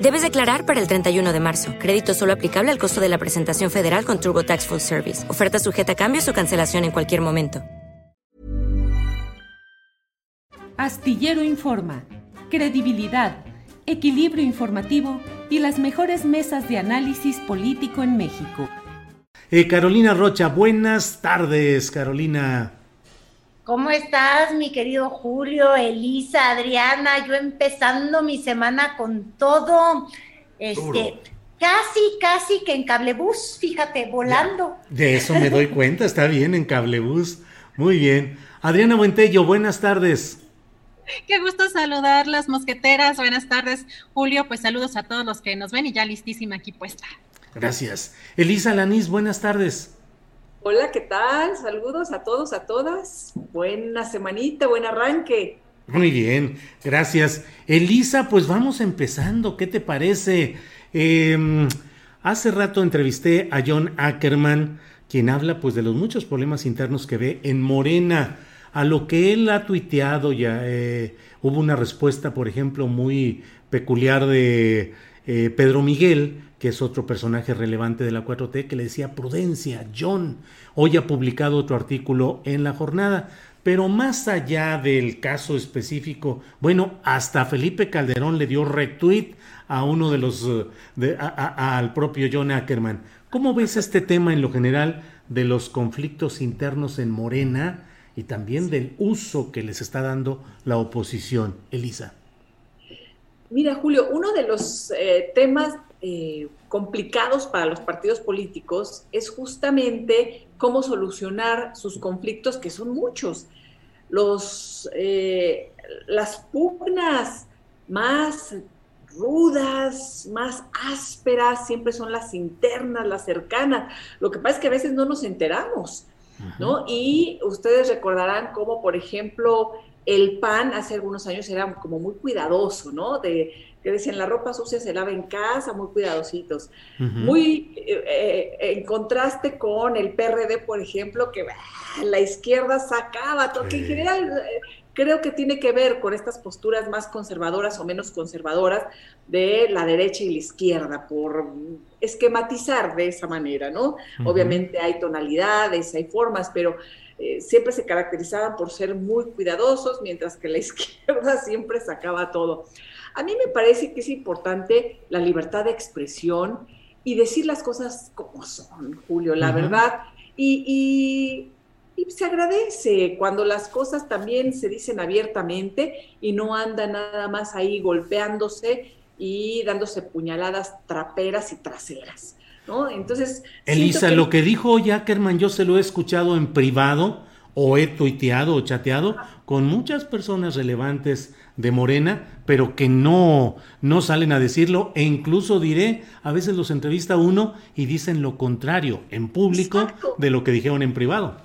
Debes declarar para el 31 de marzo. Crédito solo aplicable al costo de la presentación federal con TurboTax Full Service. Oferta sujeta a cambios o cancelación en cualquier momento. Astillero Informa, credibilidad, equilibrio informativo y las mejores mesas de análisis político en México. Eh, Carolina Rocha, buenas tardes, Carolina. ¿Cómo estás, mi querido Julio, Elisa, Adriana? Yo empezando mi semana con todo. Este, casi, casi que en cablebús, fíjate, volando. De eso me doy cuenta, está bien en cablebús. Muy bien. Adriana Buentello, buenas tardes. Qué gusto saludar las mosqueteras. Buenas tardes, Julio. Pues saludos a todos los que nos ven y ya listísima aquí puesta. Gracias. Elisa Lanís, buenas tardes. Hola, ¿qué tal? Saludos a todos, a todas. Buena semanita, buen arranque. Muy bien, gracias. Elisa, pues vamos empezando. ¿Qué te parece? Em, hace rato entrevisté a John Ackerman, quien habla pues de los muchos problemas internos que ve en Morena a lo que él ha tuiteado ya eh, hubo una respuesta, por ejemplo, muy peculiar de eh, Pedro Miguel, que es otro personaje relevante de la 4T, que le decía prudencia, John. Hoy ha publicado otro artículo en la jornada. Pero más allá del caso específico, bueno, hasta Felipe Calderón le dio retweet a uno de los, eh, al propio John Ackerman. ¿Cómo ves este tema en lo general de los conflictos internos en Morena? y también del uso que les está dando la oposición. Elisa. Mira, Julio, uno de los eh, temas eh, complicados para los partidos políticos es justamente cómo solucionar sus conflictos, que son muchos. Los, eh, las pugnas más rudas, más ásperas, siempre son las internas, las cercanas. Lo que pasa es que a veces no nos enteramos. ¿no? Y ustedes recordarán cómo, por ejemplo, el PAN hace algunos años era como muy cuidadoso, ¿no? De que decían la ropa sucia se lava en casa, muy cuidadositos. Muy eh, eh, en contraste con el PRD, por ejemplo, que la izquierda sacaba todo, que en general eh, creo que tiene que ver con estas posturas más conservadoras o menos conservadoras de la derecha y la izquierda, por esquematizar de esa manera, ¿no? Obviamente hay tonalidades, hay formas, pero eh, siempre se caracterizaban por ser muy cuidadosos, mientras que la izquierda siempre sacaba todo. A mí me parece que es importante la libertad de expresión y decir las cosas como son, Julio, la verdad. y y se agradece cuando las cosas también se dicen abiertamente y no andan nada más ahí golpeándose y dándose puñaladas traperas y traseras. ¿no? Entonces. Elisa, lo que dijo Jackerman, yo se lo he escuchado en privado, o he tuiteado o chateado con muchas personas relevantes de Morena, pero que no, no salen a decirlo, e incluso diré, a veces los entrevista uno y dicen lo contrario en público de lo que dijeron en privado.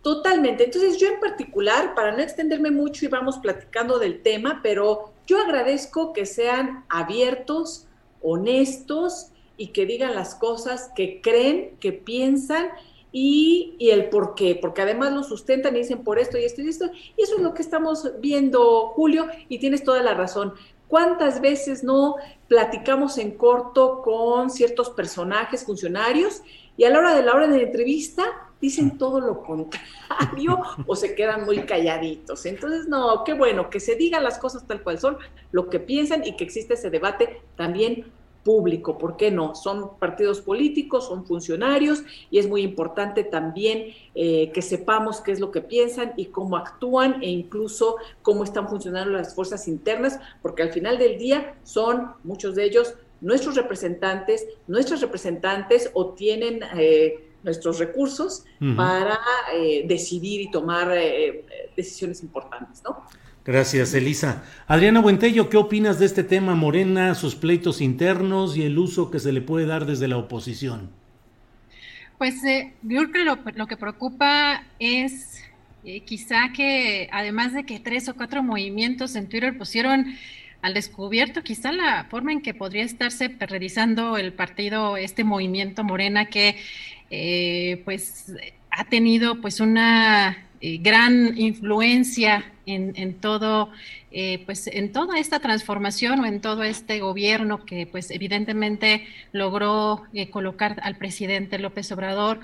Totalmente. Entonces yo en particular, para no extenderme mucho y vamos platicando del tema, pero yo agradezco que sean abiertos, honestos y que digan las cosas que creen, que piensan y, el por qué, porque además lo sustentan y dicen por esto y esto y esto. Y eso es lo que estamos viendo, Julio, y tienes toda la razón. ¿Cuántas veces no platicamos en corto con ciertos personajes, funcionarios, y a la hora de la hora de la entrevista dicen todo lo contrario o se quedan muy calladitos. Entonces, no, qué bueno que se digan las cosas tal cual son, lo que piensan y que existe ese debate también público, ¿por qué no? Son partidos políticos, son funcionarios y es muy importante también eh, que sepamos qué es lo que piensan y cómo actúan e incluso cómo están funcionando las fuerzas internas, porque al final del día son muchos de ellos nuestros representantes, nuestras representantes o tienen eh, nuestros recursos para eh, decidir y tomar decisiones importantes, ¿no? Gracias, Elisa. Adriana Buentello, ¿qué opinas de este tema Morena, sus pleitos internos y el uso que se le puede dar desde la oposición? Pues eh, yo que lo, que preocupa es eh, quizá que además de que tres o cuatro movimientos en Twitter pusieron al descubierto quizá la forma en que podría estarse realizando el partido, este movimiento Morena que eh, pues ha tenido pues una eh, gran influencia en, todo, eh, pues en toda esta transformación o en todo este gobierno que pues evidentemente logró eh, colocar al presidente López Obrador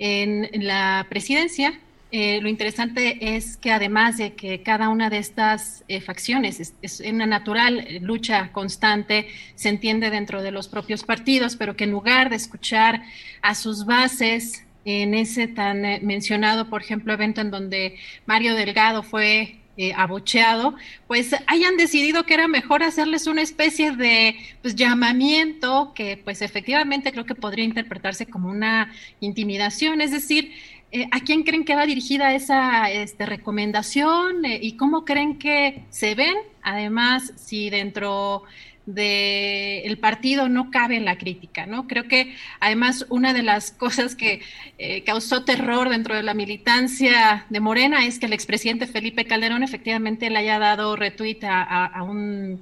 en, la presidencia. lo interesante es que además de que cada una de estas facciones es, es, una natural lucha constante, se entiende dentro de los propios partidos, pero que en lugar de escuchar a sus bases, en ese tan eh, mencionado, por ejemplo, evento en donde Mario Delgado fue eh, abocheado, pues hayan decidido que era mejor hacerles una especie de pues, llamamiento que pues efectivamente creo que podría interpretarse como una intimidación, es decir, eh, ¿a quién creen que va dirigida esa este, recomendación y cómo creen que se ven? Además, si dentro del partido no cabe la crítica, ¿no? Creo que además una de las cosas que eh, causó terror dentro de la militancia de Morena es que el expresidente Felipe Calderón efectivamente le haya dado retweet a, un,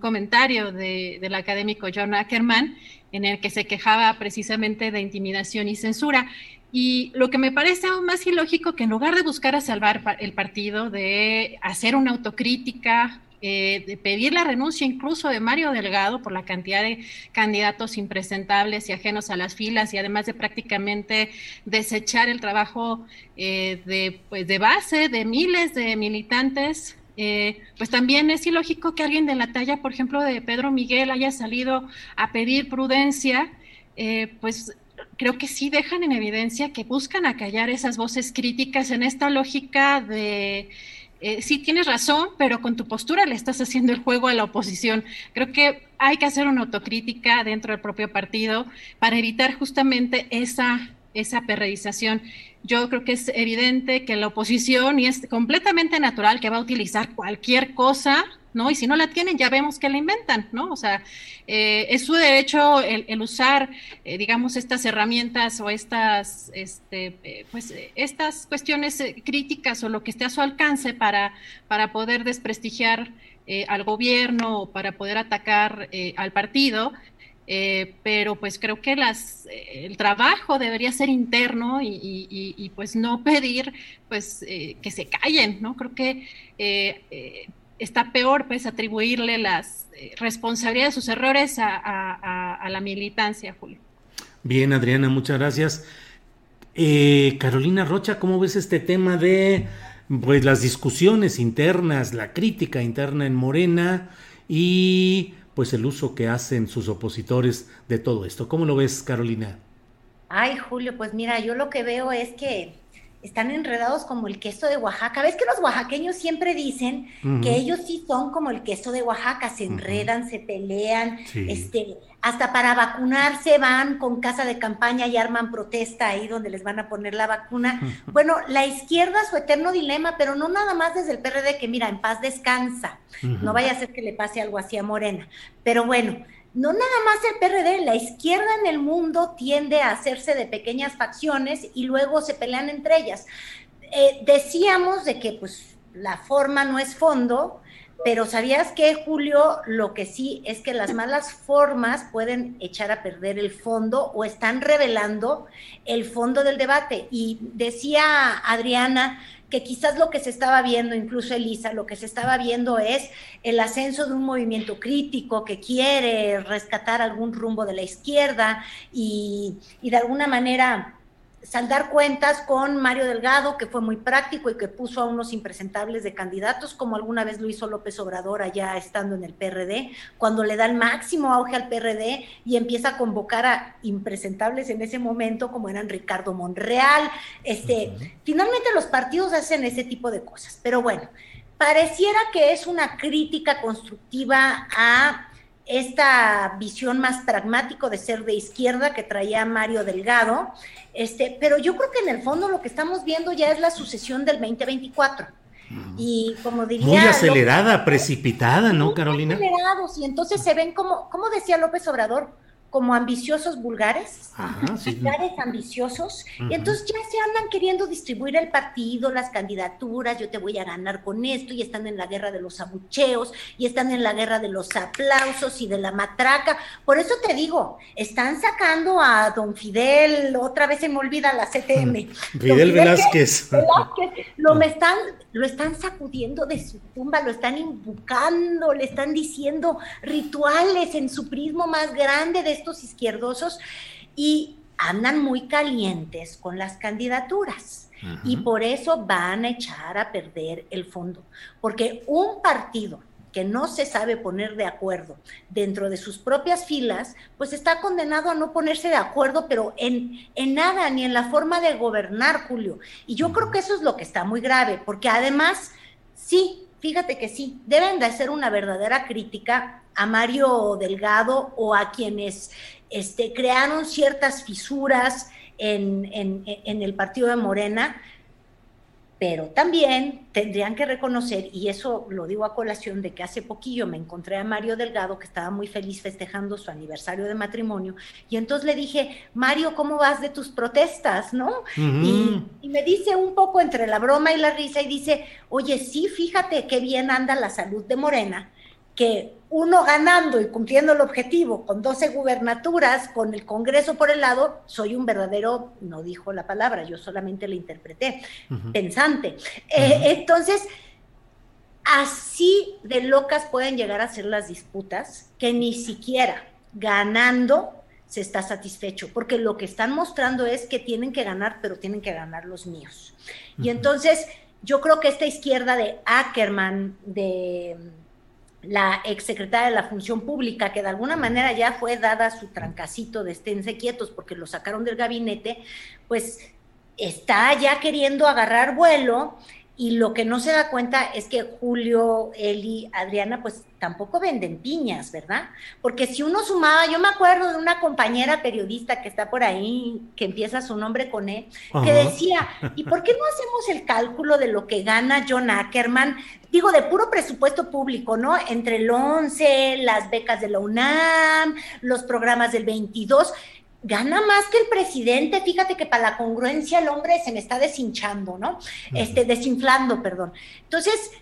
comentario del académico John Ackerman en el que se quejaba precisamente de intimidación y censura. Y lo que me parece aún más ilógico que en lugar de buscar a salvar el partido, de hacer una autocrítica, eh, de pedir la renuncia incluso de Mario Delgado por la cantidad de candidatos impresentables y ajenos a las filas y además de prácticamente desechar el trabajo eh, de, pues, de base de miles de militantes eh, pues también es ilógico que alguien de la talla, por ejemplo, de Pedro Miguel haya salido a pedir prudencia, pues creo que sí dejan en evidencia que buscan acallar esas voces críticas en esta lógica de eh, sí tienes razón, pero con tu postura le estás haciendo el juego a la oposición. Creo que hay que hacer una autocrítica dentro del propio partido para evitar justamente esa, esa perreización. Yo creo que es evidente que la oposición, y es completamente natural que va a utilizar cualquier cosa ¿no? Y si no la tienen, ya vemos que la inventan, ¿no? O sea, eh, es su derecho el, usar, eh, digamos, estas herramientas o estas, este, eh, pues, estas cuestiones críticas o lo que esté a su alcance para, para poder desprestigiar al gobierno o para poder atacar al partido. pero pues creo que las, el trabajo debería ser interno y, pues no pedir pues que se callen, ¿no? Creo que está peor pues atribuirle las eh, responsabilidades de sus errores a, la militancia, Julio. Bien, Adriana, muchas gracias. Eh, Carolina Rocha, ¿cómo ves este tema de pues las discusiones internas, la crítica interna en Morena y pues el uso que hacen sus opositores de todo esto? ¿Cómo lo ves, Carolina? Ay, Julio, pues mira, yo lo que veo es que están enredados como el queso de Oaxaca. ¿Ves que los oaxaqueños siempre dicen que ellos sí son como el queso de Oaxaca? Se enredan, se pelean, este, hasta para vacunarse van con casa de campaña y arman protesta ahí donde les van a poner la vacuna. Bueno, la izquierda su eterno dilema, pero no nada más desde el PRD que mira, en paz descansa. No vaya a ser que le pase algo así a Morena. Pero bueno, no nada más el PRD, la izquierda en el mundo tiende a hacerse de pequeñas facciones y luego se pelean entre ellas. Eh, decíamos de que pues la forma no es fondo, pero ¿sabías que, Julio? Lo que sí es que las malas formas pueden echar a perder el fondo o están revelando el fondo del debate. Y decía Adriana, que quizás lo que se estaba viendo, incluso Elisa, lo que se estaba viendo es el ascenso de un movimiento crítico que quiere rescatar algún rumbo de la izquierda y, de alguna manera saldar cuentas con Mario Delgado, que fue muy práctico y que puso a unos impresentables de candidatos, como alguna vez lo hizo López Obrador allá estando en el PRD, cuando le da el máximo auge al PRD y empieza a convocar a impresentables en ese momento, como eran Ricardo Monreal. Este, Finalmente los partidos hacen ese tipo de cosas, pero bueno, pareciera que es una crítica constructiva a esta visión más pragmático de ser de izquierda que traía Mario Delgado, este, pero yo creo que en el fondo lo que estamos viendo ya es la sucesión del 2024. Y como diría... Muy acelerada, precipitada, ¿no, Carolina? Acelerados, y entonces se ven como, como decía López Obrador, como ambiciosos vulgares, vulgares ambiciosos, y entonces ya se andan queriendo distribuir el partido, las candidaturas, yo te voy a ganar con esto, y están en la guerra de los abucheos, y están en la guerra de los aplausos y de la matraca. Por eso te digo, están sacando a don Fidel, otra vez se me olvida la CTM. Fidel, Velázquez. Lo, me están, lo están sacudiendo de su tumba, lo están invocando, le están diciendo rituales en su prismo más grande de izquierdosos y andan muy calientes con las candidaturas. Y por eso van a echar a perder el fondo. Porque un partido que no se sabe poner de acuerdo dentro de sus propias filas, pues está condenado a no ponerse de acuerdo, pero en, en nada, ni en la forma de gobernar, Julio. Y yo creo que eso es lo que está muy grave, porque además, sí, fíjate que sí, deben de hacer una verdadera crítica a Mario Delgado o a quienes este, crearon ciertas fisuras en, el partido de Morena, pero también tendrían que reconocer, y eso lo digo a colación de que hace poquillo me encontré a Mario Delgado, que estaba muy feliz festejando su aniversario de matrimonio, y entonces le dije, Mario, ¿cómo vas de tus protestas? ¿No? y, y, me dice un poco entre la broma y la risa, y dice, oye, sí, fíjate qué bien anda la salud de Morena, que uno ganando y cumpliendo el objetivo con 12 gubernaturas, con el Congreso por el lado, soy un verdadero, no dijo la palabra, yo solamente la interpreté, pensante. Eh, entonces, así de locas pueden llegar a ser las disputas que ni siquiera ganando se está satisfecho, porque lo que están mostrando es que tienen que ganar, pero tienen que ganar los míos. Y entonces, yo creo que esta izquierda de Ackerman, de la exsecretaria de la Función Pública, que de alguna manera ya fue dada su trancacito de esténse quietos porque lo sacaron del gabinete, pues está ya queriendo agarrar vuelo y lo que no se da cuenta es que Julio, Eli, Adriana, pues tampoco venden piñas, ¿verdad? Porque si uno sumaba, yo me acuerdo de una compañera periodista que está por ahí, que empieza su nombre con E, que decía, ¿y por qué no hacemos el cálculo de lo que gana John Ackerman? Digo, de puro presupuesto público, ¿no? Entre el 11, las becas de la UNAM, los programas del 22 gana más que el presidente, fíjate que para la congruencia el hombre se me está deshinchando, ¿no? Este, desinflando, perdón. Entonces,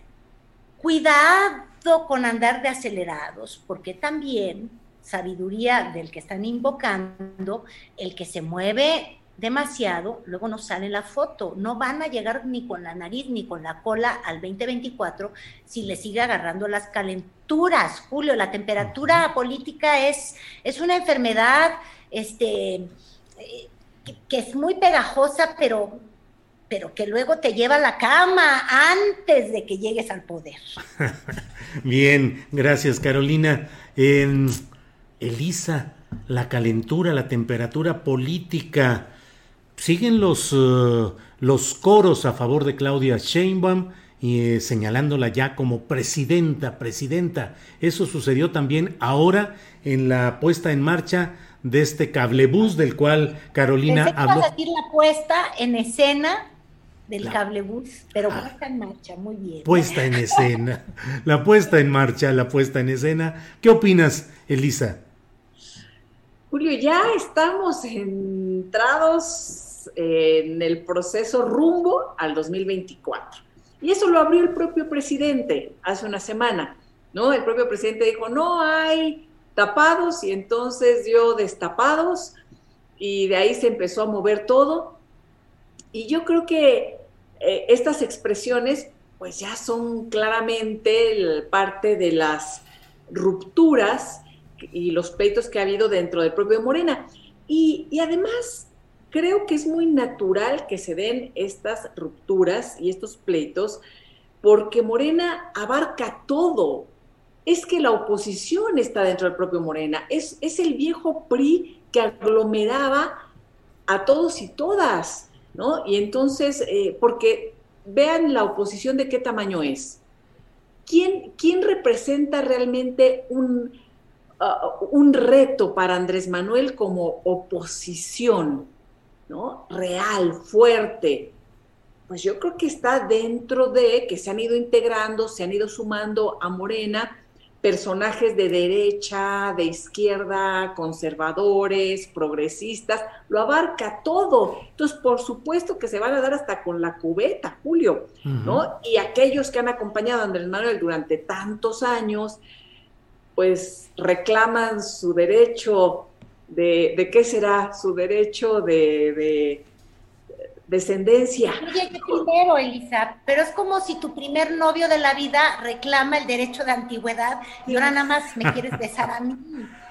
cuidado con andar de acelerados, porque también sabiduría del que están invocando, el que se mueve demasiado, luego no sale la foto. No van a llegar ni con la nariz ni con la cola al 2024 si le sigue agarrando las calenturas. Julio, la temperatura política es, es una enfermedad este, eh, que, es muy pegajosa, pero, pero que luego te lleva a la cama antes de que llegues al poder. Bien, gracias Carolina. Elisa, la calentura, la temperatura política, siguen los, eh, los coros a favor de Claudia Sheinbaum y eh, señalándola ya como presidenta, presidenta. Eso sucedió también ahora en la puesta en marcha de este cablebús del cual Carolina Pensé habló. decir la puesta en escena del cablebús, pero ah. puesta en marcha, muy bien. Puesta en escena, la puesta en marcha, la puesta en escena. ¿Qué opinas, Elisa? Julio, ya estamos entrados en el proceso rumbo al 2024. Y eso lo abrió el propio presidente hace una semana, ¿no? El propio presidente dijo, no hay tapados y entonces dio destapados y de ahí se empezó a mover todo. Y yo creo que eh, estas expresiones pues ya son claramente parte de las rupturas y los pleitos que ha habido dentro del propio Morena. Y, y además, creo que es muy natural que se den estas rupturas y estos pleitos porque Morena abarca todo. Es que la oposición está dentro del propio Morena. Es, es el viejo PRI que aglomeraba a todos y todas, ¿no? Y entonces, eh, porque vean la oposición de qué tamaño es. ¿Quién, quién representa realmente un, uh, un reto para Andrés Manuel como oposición, ¿no? Real, fuerte. Pues yo creo que está dentro de que se han ido integrando, se han ido sumando a Morena personajes de derecha, de izquierda, conservadores, progresistas, lo abarca todo. Entonces, por supuesto que se van a dar hasta con la cubeta, Julio, ¿no? Y aquellos que han acompañado a Andrés Manuel durante tantos años, pues reclaman su derecho de, ¿de qué será? Su derecho de, descendencia. Oye, primero, Elisa, pero es como si tu primer novio de la vida reclama el derecho de antigüedad y ahora nada más me quieres besar a mí.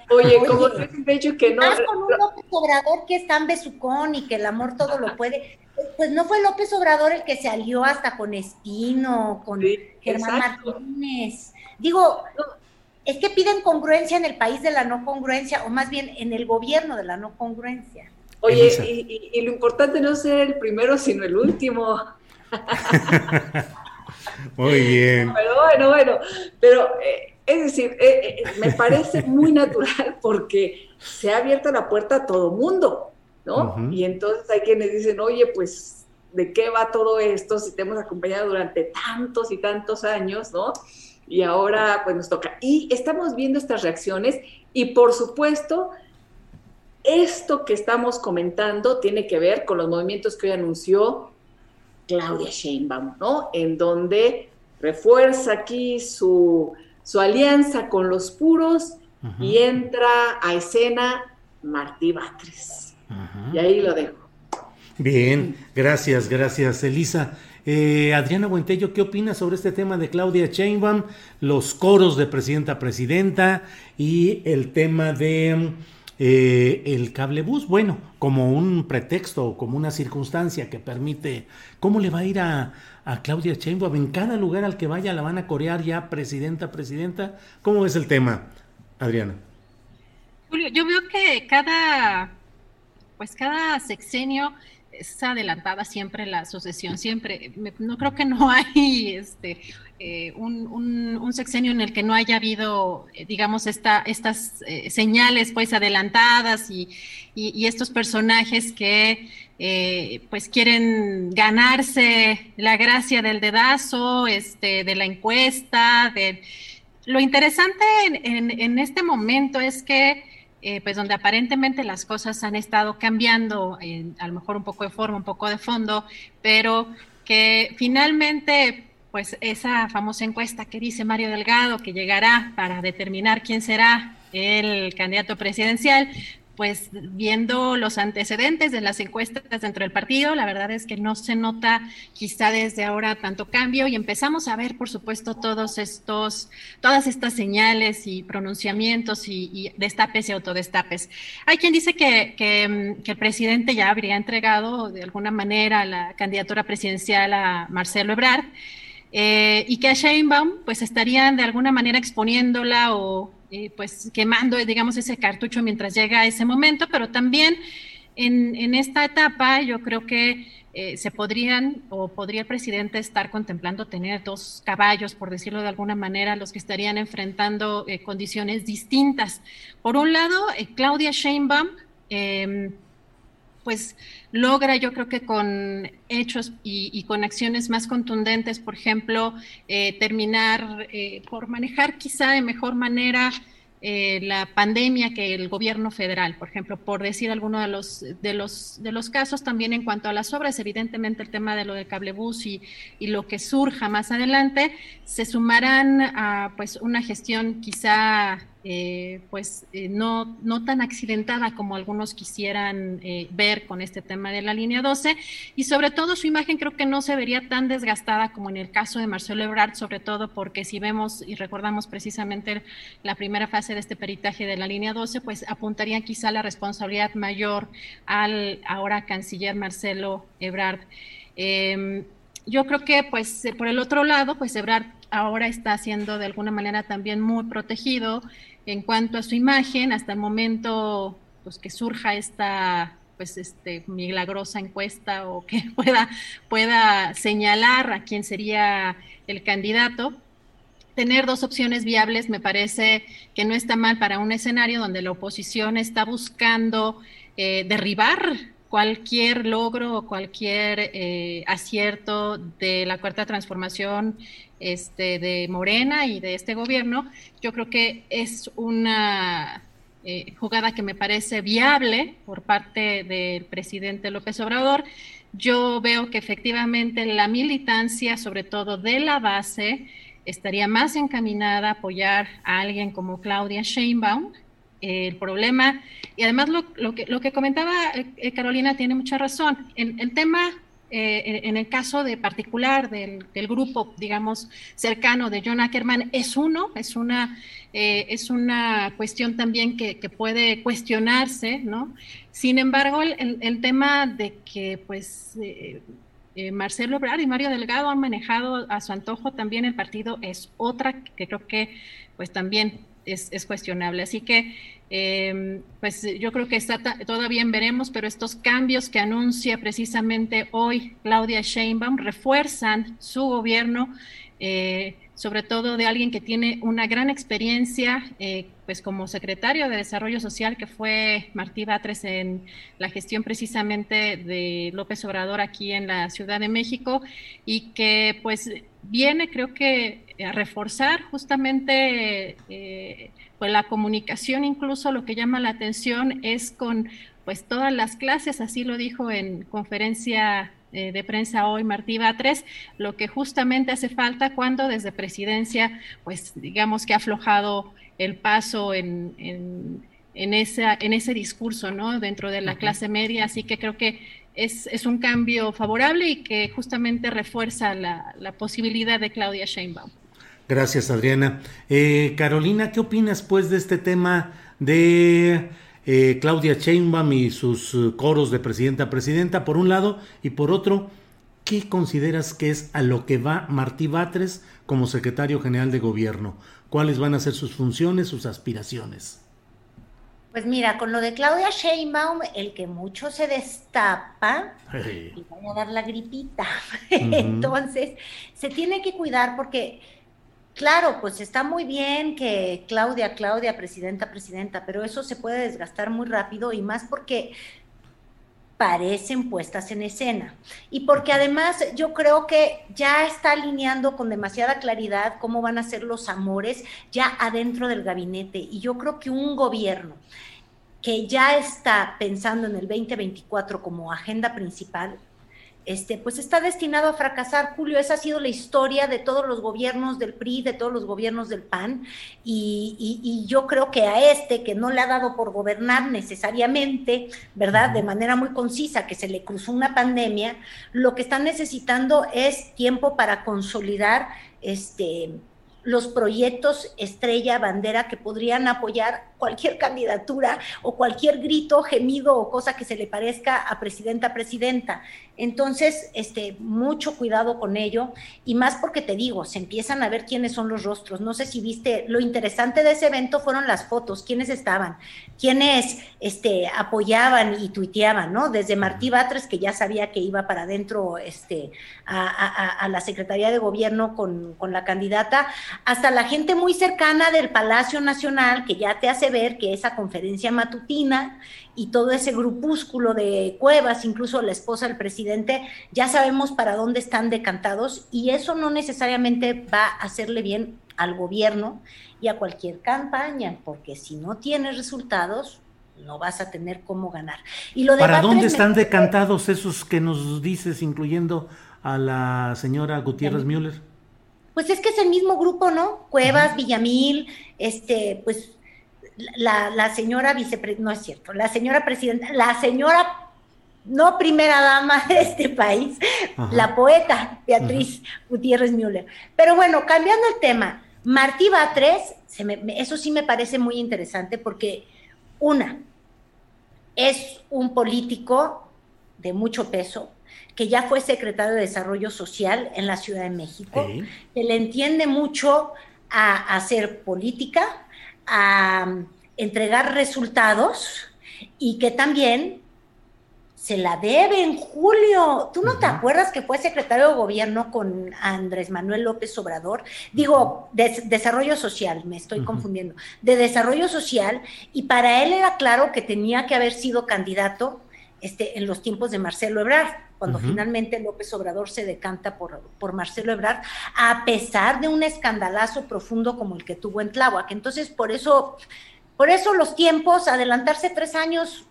Oye, como de hecho que no. Más con un López Obrador que es tan besucón y que el amor todo lo puede. Pues no fue López Obrador el que se alió hasta con Espino, con Germán Martínez. Digo, es que piden congruencia en el país de la no congruencia, o más bien en el gobierno de la no congruencia. Oye, y, lo importante no es ser el primero, sino el último. Muy bien. Pero bueno, bueno, pero eh, es decir, eh, eh, me parece muy natural porque se ha abierto la puerta a todo mundo, ¿no? Y entonces hay quienes dicen, oye, pues, ¿de qué va todo esto si te hemos acompañado durante tantos y tantos años, ¿no? y ahora pues nos toca. Y estamos viendo estas reacciones y por supuesto, esto que estamos comentando tiene que ver con los movimientos que hoy anunció Claudia Sheinbaum, ¿no? En donde refuerza aquí su, su alianza con los puros y entra a escena Martí Batres. Y ahí lo dejo. Bien, gracias, gracias, Elisa. Eh, Adriana Buentello, ¿qué opinas sobre este tema de Claudia Sheinbaum, los coros de presidenta a presidenta y el tema de eh, el cablebús? Bueno, como un pretexto, como una circunstancia que permite, ¿cómo le va a ir a, a Claudia Sheinbaum? En cada lugar al que vaya la van a corear ya presidenta, presidenta. ¿Cómo es el tema, Adriana? Julio, yo veo que cada, pues cada sexenio es adelantada siempre la sucesión, siempre. no creo que no hay este, eh, un, sexenio en el que no haya habido, eh, digamos, esta, estas eh, señales pues adelantadas y, estos personajes que pues quieren ganarse la gracia del dedazo, este, de la encuesta. De... Lo interesante en este momento es que eh, pues donde aparentemente las cosas han estado cambiando, a lo mejor un poco de forma, un poco de fondo, pero que finalmente, pues esa famosa encuesta que dice Mario Delgado, que llegará para determinar quién será el candidato presidencial, pues viendo los antecedentes de las encuestas dentro del partido, la verdad es que no se nota quizá desde ahora tanto cambio y empezamos a ver, por supuesto, todos estos, todas estas señales y pronunciamientos y, destapes y autodestapes. Hay quien dice que, que, el presidente ya habría entregado de alguna manera la candidatura presidencial a Marcelo Ebrard eh, y que a Sheinbaum pues estarían de alguna manera exponiéndola o eh, pues quemando, digamos, ese cartucho mientras llega ese momento, pero también en, esta etapa yo creo que eh, se podrían o podría el presidente estar contemplando tener dos caballos, por decirlo de alguna manera, los que estarían enfrentando eh, condiciones distintas. Por un lado, Claudia Sheinbaum, em, pues logra yo creo que con hechos y, con acciones más contundentes, por ejemplo, eh, terminar eh, por manejar quizá de mejor manera eh, la pandemia que el gobierno federal, por ejemplo, por decir alguno de los, de los, de los casos también en cuanto a las obras, evidentemente el tema de lo del cablebús y, y lo que surja más adelante, se sumarán a pues una gestión quizá eh, pues eh, no, no tan accidentada como algunos quisieran eh, ver con este tema de la línea 12 y sobre todo su imagen creo que no se vería tan desgastada como en el caso de Marcelo Ebrard, sobre todo porque si vemos y recordamos precisamente la primera fase de este peritaje de la línea 12, pues apuntaría quizá la responsabilidad mayor al ahora canciller Marcelo Ebrard. Yo creo que pues por el otro lado, pues Ebrard ahora está siendo de alguna manera también muy protegido en cuanto a su imagen, hasta el momento pues, que surja esta pues este milagrosa encuesta o que pueda, pueda señalar a quién sería el candidato. Tener dos opciones viables me parece que no está mal para un escenario donde la oposición está buscando eh, derribar cualquier logro o cualquier eh, acierto de la cuarta transformación este, de Morena y de este gobierno, yo creo que es una eh, jugada que me parece viable por parte del presidente López Obrador. Yo veo que efectivamente la militancia, sobre todo de la base, estaría más encaminada a apoyar a alguien como Claudia Sheinbaum. el problema, y además lo, que, lo que comentaba eh, Carolina tiene mucha razón, el tema eh, en el caso de particular del, grupo, digamos, cercano de John Ackerman, es uno, es una, eh, es una cuestión también que, puede cuestionarse, ¿no? Sin embargo, el, tema de que, pues, eh, Marcelo Ebrard y Mario Delgado han manejado a su antojo también el partido es otra que creo que, pues, también es, es cuestionable. Así que Em, pues yo creo que está todavía veremos, pero estos cambios que anuncia precisamente hoy Claudia Sheinbaum refuerzan su gobierno, eh, sobre todo de alguien que tiene una gran experiencia, eh, pues como secretario de Desarrollo Social, que fue Martí Batres en la gestión precisamente de López Obrador aquí en la Ciudad de México, y que pues viene creo que a reforzar justamente eh, pues la comunicación, incluso lo que llama la atención es con pues todas las clases, así lo dijo en conferencia eh, de prensa hoy Martí Batres, lo que justamente hace falta cuando desde presidencia, pues digamos que ha aflojado el paso en, en, esa, en ese discurso, ¿no? Dentro de la clase media, así que creo que es, es, un cambio favorable y que justamente refuerza la, la posibilidad de Claudia Sheinbaum. Gracias, Adriana. Eh, Carolina, ¿qué opinas pues de este tema de eh, Claudia Sheinbaum y sus eh, coros de presidenta a presidenta, por un lado, y por otro, ¿qué consideras que es a lo que va Martí Batres como secretario general de gobierno? ¿Cuáles van a ser sus funciones, sus aspiraciones? Pues mira, con lo de Claudia Sheinbaum, el que mucho se destapa, y vaya a dar la gripita. Entonces, se tiene que cuidar porque Claro, pues está muy bien que Claudia, Claudia, presidenta, presidenta, pero eso se puede desgastar muy rápido y más porque parecen puestas en escena. Y porque además yo creo que ya está alineando con demasiada claridad cómo van a ser los amores ya adentro del gabinete. Y yo creo que un gobierno que ya está pensando en el 2024 como agenda principal, este, pues está destinado a fracasar, Julio. Esa ha sido la historia de todos los gobiernos del PRI, de todos los gobiernos del PAN, y, yo creo que a este, que no le ha dado por gobernar necesariamente, ¿verdad? De manera muy concisa, que se le cruzó una pandemia, lo que están necesitando es tiempo para consolidar este los proyectos estrella, bandera que podrían apoyar cualquier candidatura o cualquier grito, gemido o cosa que se le parezca a presidenta, presidenta. Entonces, este, mucho cuidado con ello y más porque te digo, se empiezan a ver quiénes son los rostros. No sé si viste, lo interesante de ese evento fueron las fotos, quiénes estaban, quiénes este, apoyaban y tuiteaban, ¿no? Desde Martí Batres, que ya sabía que iba para adentro este, a, la Secretaría de Gobierno con, con la candidata, hasta la gente muy cercana del Palacio Nacional, que ya te hace ver que esa conferencia matutina y todo ese grupúsculo de cuevas, incluso la esposa del presidente, ya sabemos para dónde están decantados y eso no necesariamente va a hacerle bien al gobierno y a cualquier campaña, porque si no tienes resultados, no vas a tener cómo ganar. Y lo ¿Para dónde están decantados esos que nos dices, incluyendo a la señora Gutiérrez Müller? Pues es que es el mismo grupo, ¿no? Cuevas, Villamil, este, pues la, la señora vicepresidenta, no es cierto, la señora presidenta, la señora no primera dama de este país, la poeta Beatriz Gutiérrez Müller. Pero bueno, cambiando el tema, Martí Batres, eso sí me parece muy interesante porque, una, es un político de mucho peso, que ya fue secretario de Desarrollo Social en la Ciudad de México, que le entiende mucho a hacer política, a entregar resultados y que también se la debe en julio. ¿Tú no te acuerdas que fue secretario de gobierno con Andrés Manuel López Obrador? Digo, de, desarrollo social, me estoy confundiendo, de desarrollo social, y para él era claro que tenía que haber sido candidato este, en los tiempos de Marcelo Ebrard, cuando finalmente López Obrador se decanta por, por Marcelo Ebrard, a pesar de un escandalazo profundo como el que tuvo en Tláhuac. Entonces, por eso, por eso los tiempos, adelantarse tres años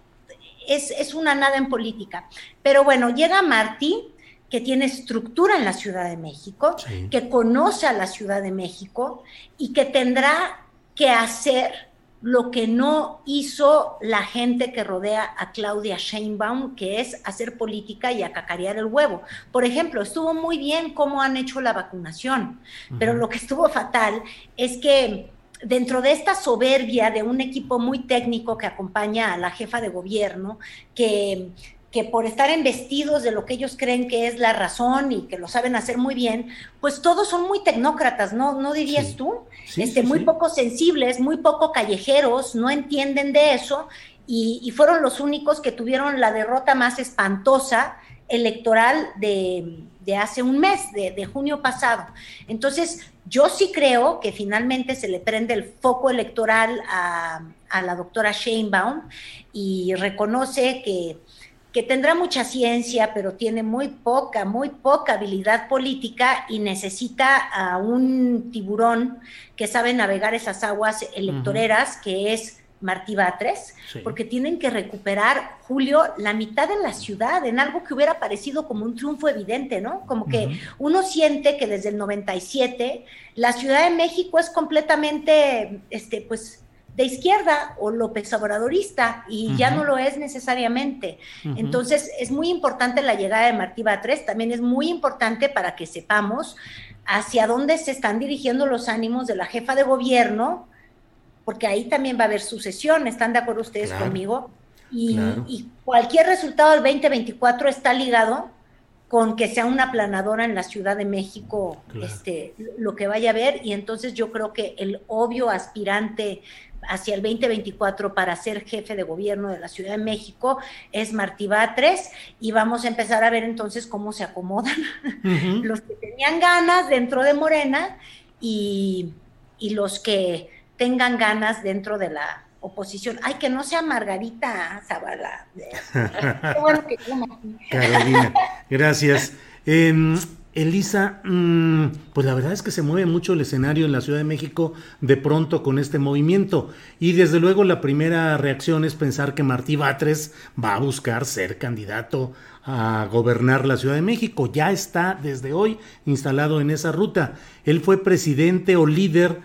es, una nada en política. Pero bueno, llega Martí, que tiene estructura en la Ciudad de México, que conoce a la Ciudad de México y que tendrá que hacer lo que no hizo la gente que rodea a Claudia Sheinbaum, que es hacer política y acacarear el huevo. Por ejemplo, estuvo muy bien cómo han hecho la vacunación, pero lo que estuvo fatal es que dentro de esta soberbia de un equipo muy técnico que acompaña a la jefa de gobierno, que, que por estar embestidos de lo que ellos creen que es la razón y que lo saben hacer muy bien, pues todos son muy tecnócratas, ¿no? ¿No dirías tú? este, muy poco sensibles, muy poco callejeros, no entienden de eso y, fueron los únicos que tuvieron la derrota más espantosa electoral de, hace un mes, de, de junio pasado. Entonces, yo sí creo que finalmente se le prende el foco electoral a, la doctora Sheinbaum y reconoce que, que tendrá mucha ciencia, pero tiene muy poca, muy poca habilidad política y necesita a un tiburón que sabe navegar esas aguas electoreras, que es Martí Batres, porque tienen que recuperar, Julio, la mitad de la ciudad en algo que hubiera parecido como un triunfo evidente, ¿no? Como que uno siente que desde el 97 la Ciudad de México es completamente, este, pues, de izquierda o López Obradorista y ya no lo es necesariamente. Entonces, es muy importante la llegada de Martí Batres, también es muy importante para que sepamos hacia dónde se están dirigiendo los ánimos de la jefa de gobierno, porque ahí también va a haber sucesión, ¿están de acuerdo ustedes conmigo? Y, cualquier resultado del 2024 está ligado con que sea una planadora en la Ciudad de México, este, lo que vaya a ver, y entonces yo creo que el obvio aspirante hacia el 2024 para ser jefe de gobierno de la Ciudad de México es Martí Batres y vamos a empezar a ver entonces cómo se acomodan los que tenían ganas dentro de Morena y, y los que tengan ganas dentro de la oposición. Ay, que no sea Margarita Zavala. Qué bueno que Carolina, gracias. Em, Elisa, mm, pues la verdad es que se mueve mucho el escenario en la Ciudad de México de pronto con este movimiento. Y desde luego la primera reacción es pensar que Martí Batres va a buscar ser candidato a gobernar la Ciudad de México. Ya está desde hoy instalado en esa ruta. Él fue presidente o líder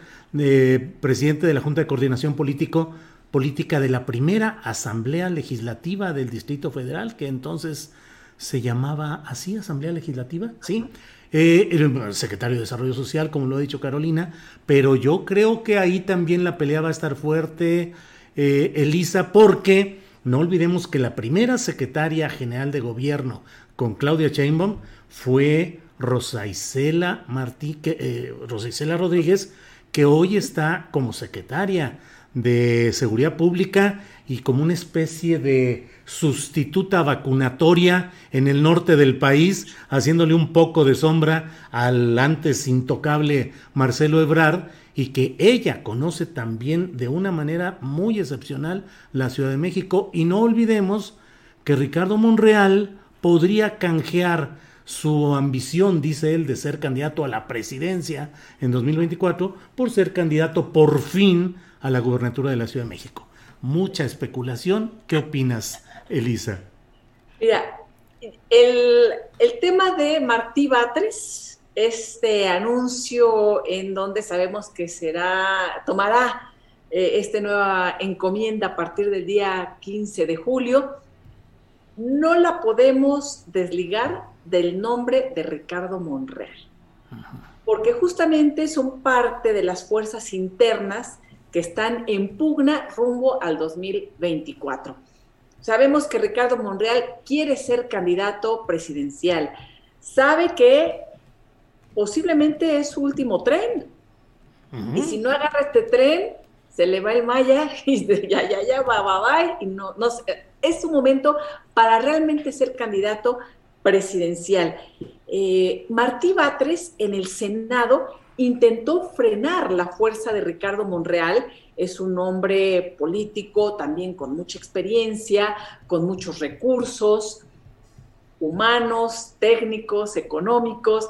presidente de la Junta de Coordinación Político, Política de la primera Asamblea Legislativa del Distrito Federal, que entonces se llamaba así, Asamblea Legislativa, sí. Eh, el secretario de Desarrollo Social, como lo ha dicho Carolina, pero yo creo que ahí también la pelea va a estar fuerte, eh, Elisa, porque no olvidemos que la primera secretaria general de gobierno con Claudia Sheinbaum fue Rosa Isela Martí, eh, Rosa Isela Rodríguez, que hoy está como secretaria de Seguridad Pública y como una especie de sustituta vacunatoria en el norte del país, haciéndole un poco de sombra al antes intocable Marcelo Ebrard, y que ella conoce también de una manera muy excepcional la Ciudad de México. Y no olvidemos que Ricardo Monreal podría canjear su ambición, dice él, de ser candidato a la presidencia en 2024 por ser candidato por fin a la gubernatura de la Ciudad de México. Mucha especulación. ¿Qué opinas, Elisa? Mira, el, tema de Martí Batres, este anuncio en donde sabemos que será, tomará eh, esta nueva encomienda a partir del día 15 de julio, no la podemos desligar del nombre de Ricardo Monreal, porque justamente son parte de las fuerzas internas que están en pugna rumbo al 2024. Sabemos que Ricardo Monreal quiere ser candidato presidencial, sabe que posiblemente es su último tren, y si no agarra este tren, se le va el Maya y ya, ya, ya, va, va, va, y no, no es su momento para realmente ser candidato presidencial. Eh, Martí Batres en el Senado intentó frenar la fuerza de Ricardo Monreal, es un hombre político también con mucha experiencia, con muchos recursos humanos, técnicos, económicos,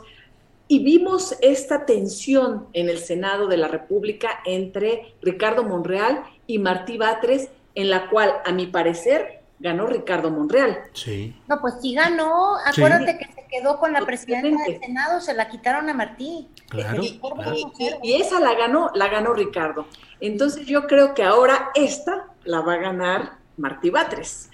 y vimos esta tensión en el Senado de la República entre Ricardo Monreal y Martí Batres, en la cual, a mi parecer, ganó Ricardo Monreal. Sí. No, pues sí ganó. Acuérdate que se quedó con la presidenta del Senado, se la quitaron a Martí. Claro, Y, y, esa la ganó, la ganó Ricardo. Entonces yo creo que ahora esta la va a ganar Martí Batres.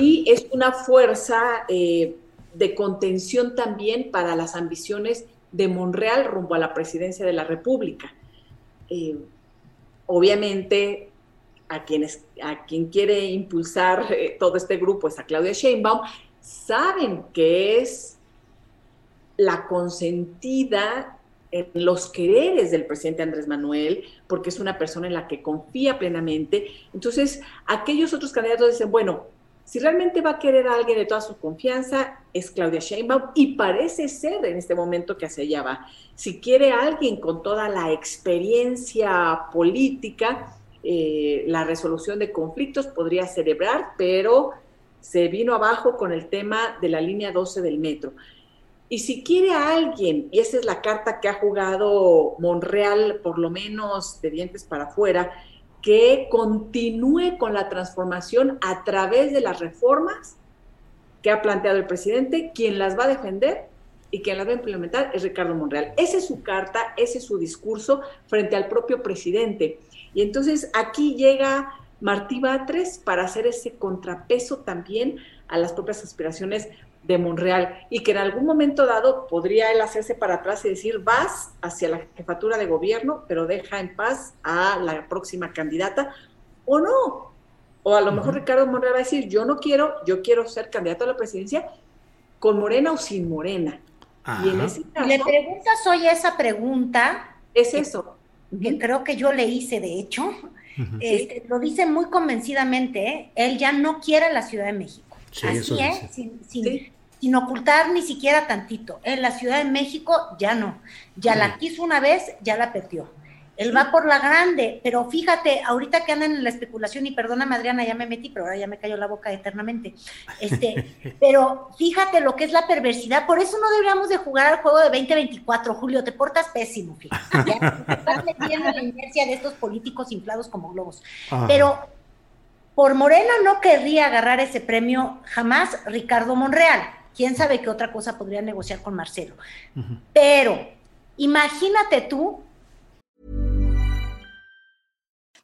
Y es una fuerza eh, de contención también para las ambiciones de Monreal rumbo a la presidencia de la República. Eh, obviamente, a, quienes, a quien quiere impulsar eh, todo este grupo es a Claudia Sheinbaum, saben que es la consentida en los quereres del presidente Andrés Manuel, porque es una persona en la que confía plenamente. Entonces, aquellos otros candidatos dicen, bueno, si realmente va a querer a alguien de toda su confianza, es Claudia Sheinbaum y parece ser en este momento que hacia allá va. Si quiere a alguien con toda la experiencia política, eh, la resolución de conflictos podría celebrar, pero se vino abajo con el tema de la línea 12 del metro. Y si quiere alguien, y esa es la carta que ha jugado Monreal, por lo menos de dientes para afuera, que continúe con la transformación a través de las reformas que ha planteado el presidente, quien las va a defender y quien las va a implementar es Ricardo Monreal. Esa es su carta, ese es su discurso frente al propio presidente. Y entonces aquí llega Martí Batres para hacer ese contrapeso también a las propias aspiraciones de Monreal y que en algún momento dado podría él hacerse para atrás y decir vas hacia la jefatura de gobierno, pero deja en paz a la próxima candidata o no. O a lo mejor Ricardo Monreal va a decir yo no quiero, yo quiero ser candidato a la presidencia con Morena o sin Morena. Y en ese caso, Le preguntas hoy esa pregunta. Es eso. Que creo que yo le hice, de hecho. este, lo dice muy convencidamente, ¿eh? él ya no quiere la Ciudad de México. Sí, Así eso es, sin, sin- sin ocultar ni siquiera tantito. En la Ciudad de México ya no. Ya la quiso una vez, ya la perdió. Él va por la grande, pero fíjate, ahorita que andan en la especulación, y perdóname Adriana, ya me metí, pero ahora ya me cayó la boca eternamente. Este, pero fíjate lo que es la perversidad, por eso no deberíamos de jugar al juego de 2024, Julio, te portas pésimo, fíjate. Ya, estás metiendo en la inercia de estos políticos inflados como globos. Ajá. Pero por Morena no querría agarrar ese premio jamás Ricardo Monreal. Quién sabe qué otra cosa podría negociar con Marcelo. Pero imagínate tú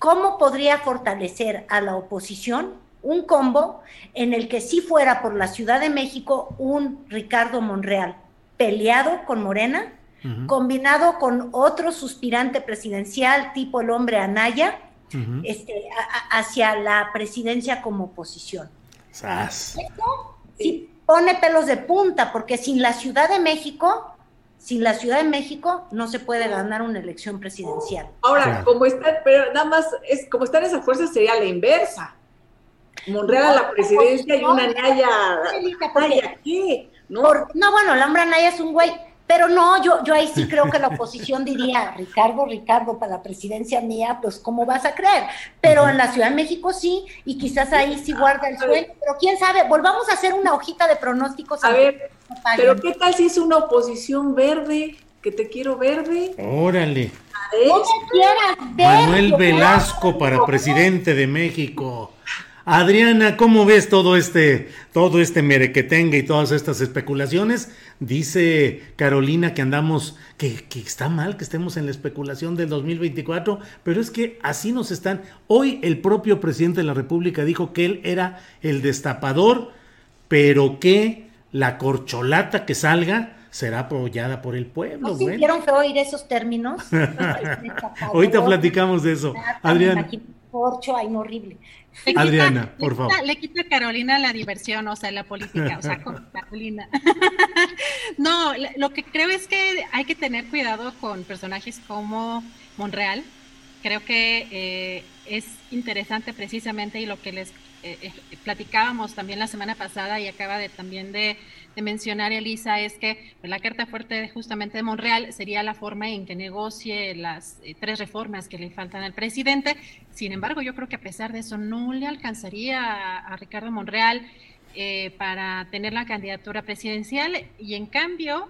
Cómo podría fortalecer a la oposición un combo en el que si fuera por la Ciudad de México un Ricardo Monreal peleado con Morena, combinado con otro suspirante presidencial tipo el hombre Anaya, este, hacia la presidencia como oposición. Esto sí pone pelos de punta, porque sin la Ciudad de México, sin la Ciudad de México no se puede ganar una elección presidencial. Ahora, como está, pero nada más, es, como están esas fuerzas sería la inversa. Monreal a la presidencia y una Naya. ¿Naya qué? ¿No? no, bueno, la hombre Naya es un güey. Pero no, yo, yo ahí sí creo que la oposición diría, Ricardo, Ricardo, para la presidencia mía, pues ¿cómo vas a creer? Pero en la Ciudad de México sí, y quizás ahí sí guarda el sueño, pero quién sabe, volvamos a hacer una hojita de pronósticos. A ver, pero ¿qué tal si es una oposición verde? Que te quiero verde. Órale. Manuel Velasco para presidente de México. Adriana, ¿cómo ves todo este, todo este merequetengue y todas estas especulaciones? Dice Carolina que andamos, que, que, está mal que estemos en la especulación del 2024, pero es que así nos están. Hoy el propio presidente de la República dijo que él era el destapador, pero que la corcholata que salga será apoyada por el pueblo. ¿No sintieron feo oír esos términos? Ahorita platicamos de eso. Adriana. Corcho, ay, horrible. Adriana, por favor. Le quita a Carolina la diversión, o sea, la política, o sea, con Carolina. no, lo que creo es que hay que tener cuidado con personajes como Monreal. Creo que eh, es interesante precisamente y lo que les eh, eh, platicábamos también la semana pasada y acaba de también de mencionar, Elisa, es que pues, la carta fuerte justamente de Monreal sería la forma en que negocie las eh, tres reformas que le faltan al presidente. Sin embargo, yo creo que a pesar de eso no le alcanzaría a, Ricardo Monreal eh, para tener la candidatura presidencial y en cambio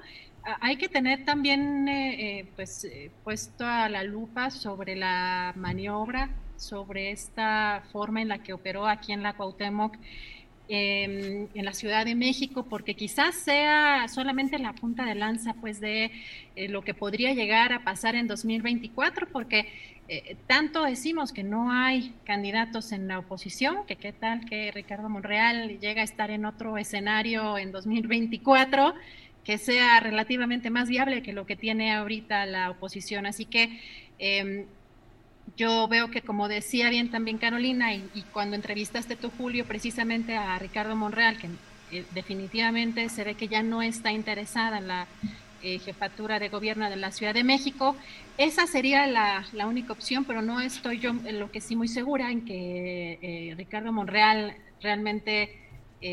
hay que tener también eh, pues puesto a la lupa sobre la maniobra, sobre esta forma en la que operó aquí en la Cuauhtémoc Em, en la Ciudad de México, porque quizás sea solamente la punta de lanza pues de eh, lo que podría llegar a pasar en 2024, porque eh, tanto decimos que no hay candidatos en la oposición, que qué tal que Ricardo Monreal llega a estar en otro escenario en 2024 que sea relativamente más viable que lo que tiene ahorita la oposición. Así que em, yo veo que, como decía bien también Carolina, y, cuando entrevistaste tú, Julio, precisamente a Ricardo Monreal, que eh, definitivamente se ve que ya no está interesada en la eh, jefatura de gobierno de la Ciudad de México, esa sería la, única opción, pero no estoy yo en lo que sí muy segura en que eh, Ricardo Monreal realmente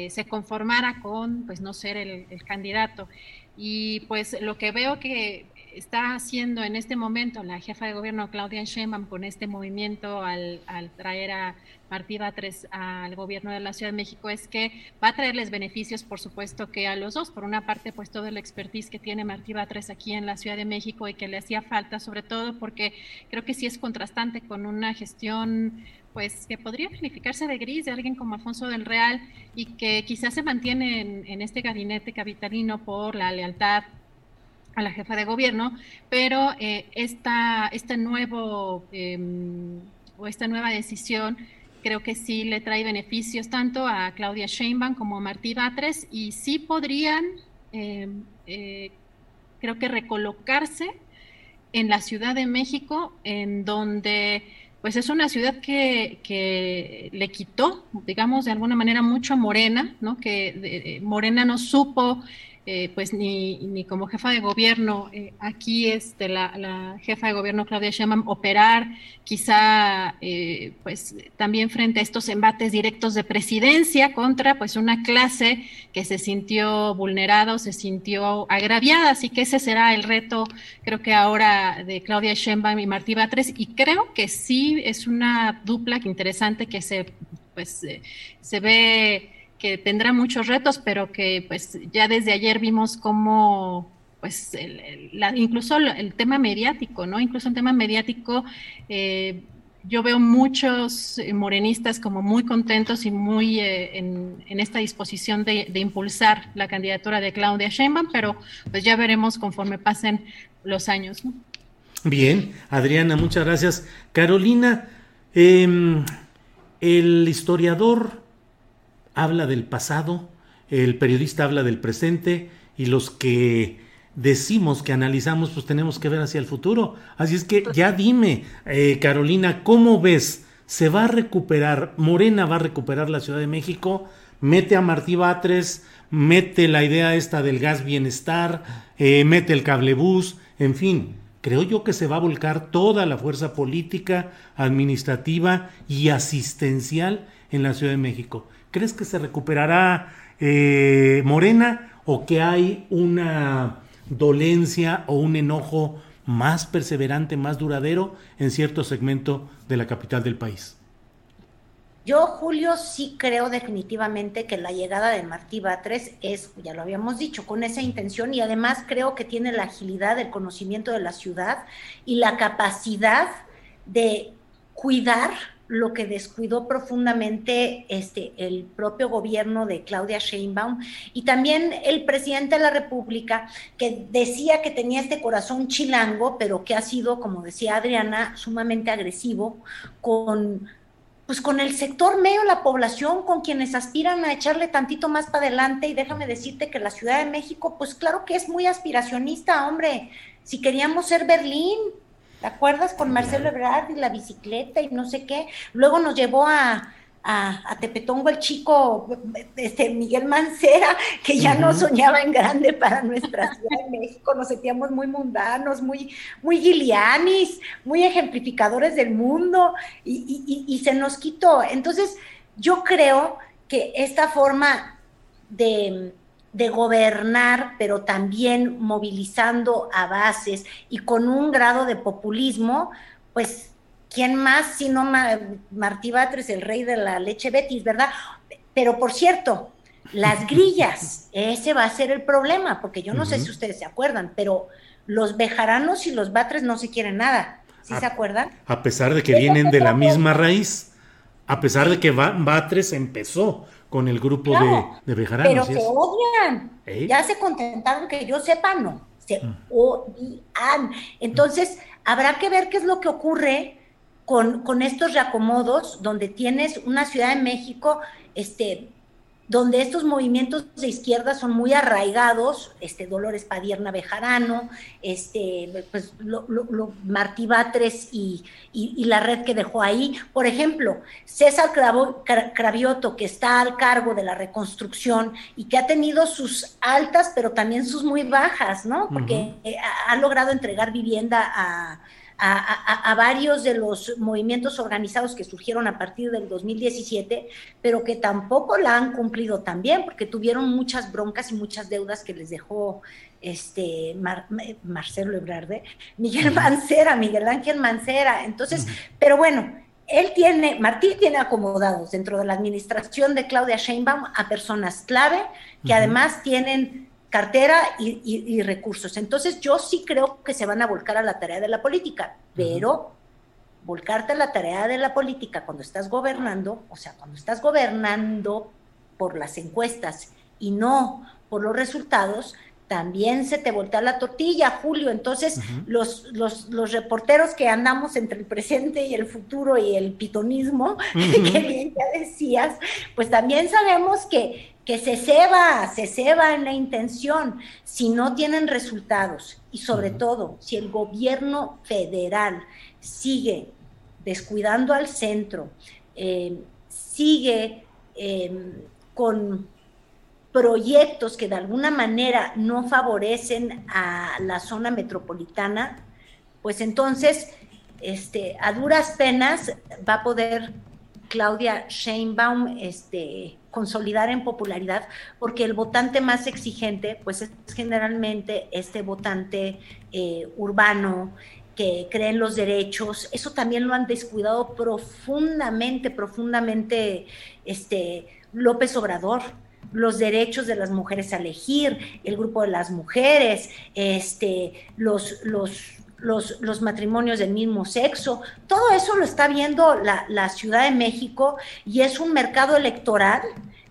se conformara con pues no ser el candidato. Y pues lo que veo que está haciendo en este momento la jefa de gobierno Claudia Sheinbaum con este movimiento al, traer a Martí Batres al gobierno de la Ciudad de México es que va a traerles beneficios, por supuesto, que a los dos. Por una parte, pues todo el expertise que tiene Martí Batres aquí en la Ciudad de México y que le hacía falta, sobre todo porque creo que sí es contrastante con una gestión pues que podría calificarse de gris de alguien como Alfonso del Real y que quizás se mantiene en, en este gabinete capitalino por la lealtad a la jefa de gobierno, pero eh, esta, este nuevo em, o esta nueva decisión creo que sí le trae beneficios tanto a Claudia Sheinbaum como a Martí Batres y sí podrían, em, eh, creo que recolocarse en la Ciudad de México, en donde pues es una ciudad que, que le quitó, digamos, de alguna manera mucho a Morena, ¿no? Que Morena no supo eh, pues ni, ni, como jefa de gobierno, eh, aquí este, la, jefa de gobierno Claudia Sheinbaum operar, quizá eh, pues también frente a estos embates directos de presidencia contra pues una clase que se sintió vulnerada o se sintió agraviada, así que ese será el reto creo que ahora de Claudia Sheinbaum y Martí Batres. Y creo que sí es una dupla interesante que se pues se ve que tendrá muchos retos, pero que pues ya desde ayer vimos cómo pues incluso el tema mediático, ¿no? Incluso el tema mediático, eh, yo veo muchos morenistas como muy contentos y muy eh, en, esta disposición de, impulsar la candidatura de Claudia Sheinbaum, pero pues ya veremos conforme pasen los años. Bien, Adriana, muchas gracias. Carolina, Em, el historiador habla del pasado, el periodista habla del presente y los que decimos que analizamos, pues tenemos que ver hacia el futuro. Así es que ya dime, eh, Carolina, ¿cómo ves? ¿Se va a recuperar, Morena va a recuperar la Ciudad de México? Mete a Martí Batres, mete la idea esta del gas bienestar, eh, mete el cablebús, en fin, creo yo que se va a volcar toda la fuerza política, administrativa y asistencial en la Ciudad de México. ¿Crees que se recuperará eh, Morena o que hay una dolencia o un enojo más perseverante, más duradero en cierto segmento de la capital del país? Yo, Julio, sí creo definitivamente que la llegada de Martí Batres es, ya lo habíamos dicho, con esa intención y además creo que tiene la agilidad, el conocimiento de la ciudad y la capacidad de cuidar lo que descuidó profundamente este, el propio gobierno de Claudia Sheinbaum y también el presidente de la República, que decía que tenía este corazón chilango, pero que ha sido, como decía Adriana, sumamente agresivo con pues con el sector medio la población, con quienes aspiran a echarle tantito más para adelante. Y déjame decirte que la Ciudad de México, pues claro que es muy aspiracionista, hombre. Si queríamos ser Berlín, ¿te acuerdas? Con Marcelo Ebrard y la bicicleta y no sé qué. Luego nos llevó a, a, Tepetongo el chico, este, Miguel Mancera, que ya no soñaba en grande para nuestra Ciudad de México, nos sentíamos muy mundanos, muy, muy gilianis, muy ejemplificadores del mundo, y, y se nos quitó. Entonces, yo creo que esta forma de, de gobernar, pero también movilizando a bases y con un grado de populismo, pues ¿quién más sino Martí Batres, el rey de la leche Betis, verdad? Pero por cierto, las grillas, ese va a ser el problema, porque yo no sé si ustedes se acuerdan, pero los bejaranos y los Batres no se quieren nada. ¿Sí se acuerdan? A pesar de que vienen de la misma raíz, a pesar de que Batres empezó con el grupo de, de, bejaranos. Pero se odian. ¿Eh? Ya se contentaron que yo sepa, no. Se mm. odian. Entonces, habrá que ver qué es lo que ocurre con, con estos reacomodos, donde tienes una Ciudad de México, este, donde estos movimientos de izquierda son muy arraigados, este Dolores Padierna Bejarano, este, pues, lo, Martí Batres y, y, la red que dejó ahí. Por ejemplo, César Cravioto, que está al cargo de la reconstrucción y que ha tenido sus altas, pero también sus muy bajas, ¿no? Porque ha logrado entregar vivienda a a, varios de los movimientos organizados que surgieron a partir del 2017, pero que tampoco la han cumplido también, porque tuvieron muchas broncas y muchas deudas que les dejó este Marcelo Ebrarde, Miguel Mancera, Miguel Ángel Mancera. Entonces, pero bueno, él tiene, Martín tiene acomodados dentro de la administración de Claudia Sheinbaum a personas clave que además tienen cartera y, recursos. Entonces yo sí creo que se van a volcar a la tarea de la política, pero volcarte a la tarea de la política cuando estás gobernando, o sea, cuando estás gobernando por las encuestas y no por los resultados, también se te voltea la tortilla, Julio. Entonces, los, los, los, reporteros que andamos entre el presente y el futuro y el pitonismo, que bien ya decías, pues también sabemos que, que se ceba, se ceba en la intención si no tienen resultados. Y sobre todo si el gobierno federal sigue descuidando al centro, eh, sigue em, con proyectos que de alguna manera no favorecen a la zona metropolitana, pues entonces este, a duras penas va a poder Claudia Sheinbaum este, consolidar en popularidad, porque el votante más exigente, pues es generalmente este votante eh, urbano que cree en los derechos, eso también lo han descuidado profundamente, profundamente este, López Obrador. Los derechos de las mujeres a elegir, el grupo de las mujeres, este, los, los los, matrimonios del mismo sexo, todo eso lo está viendo la, Ciudad de México y es un mercado electoral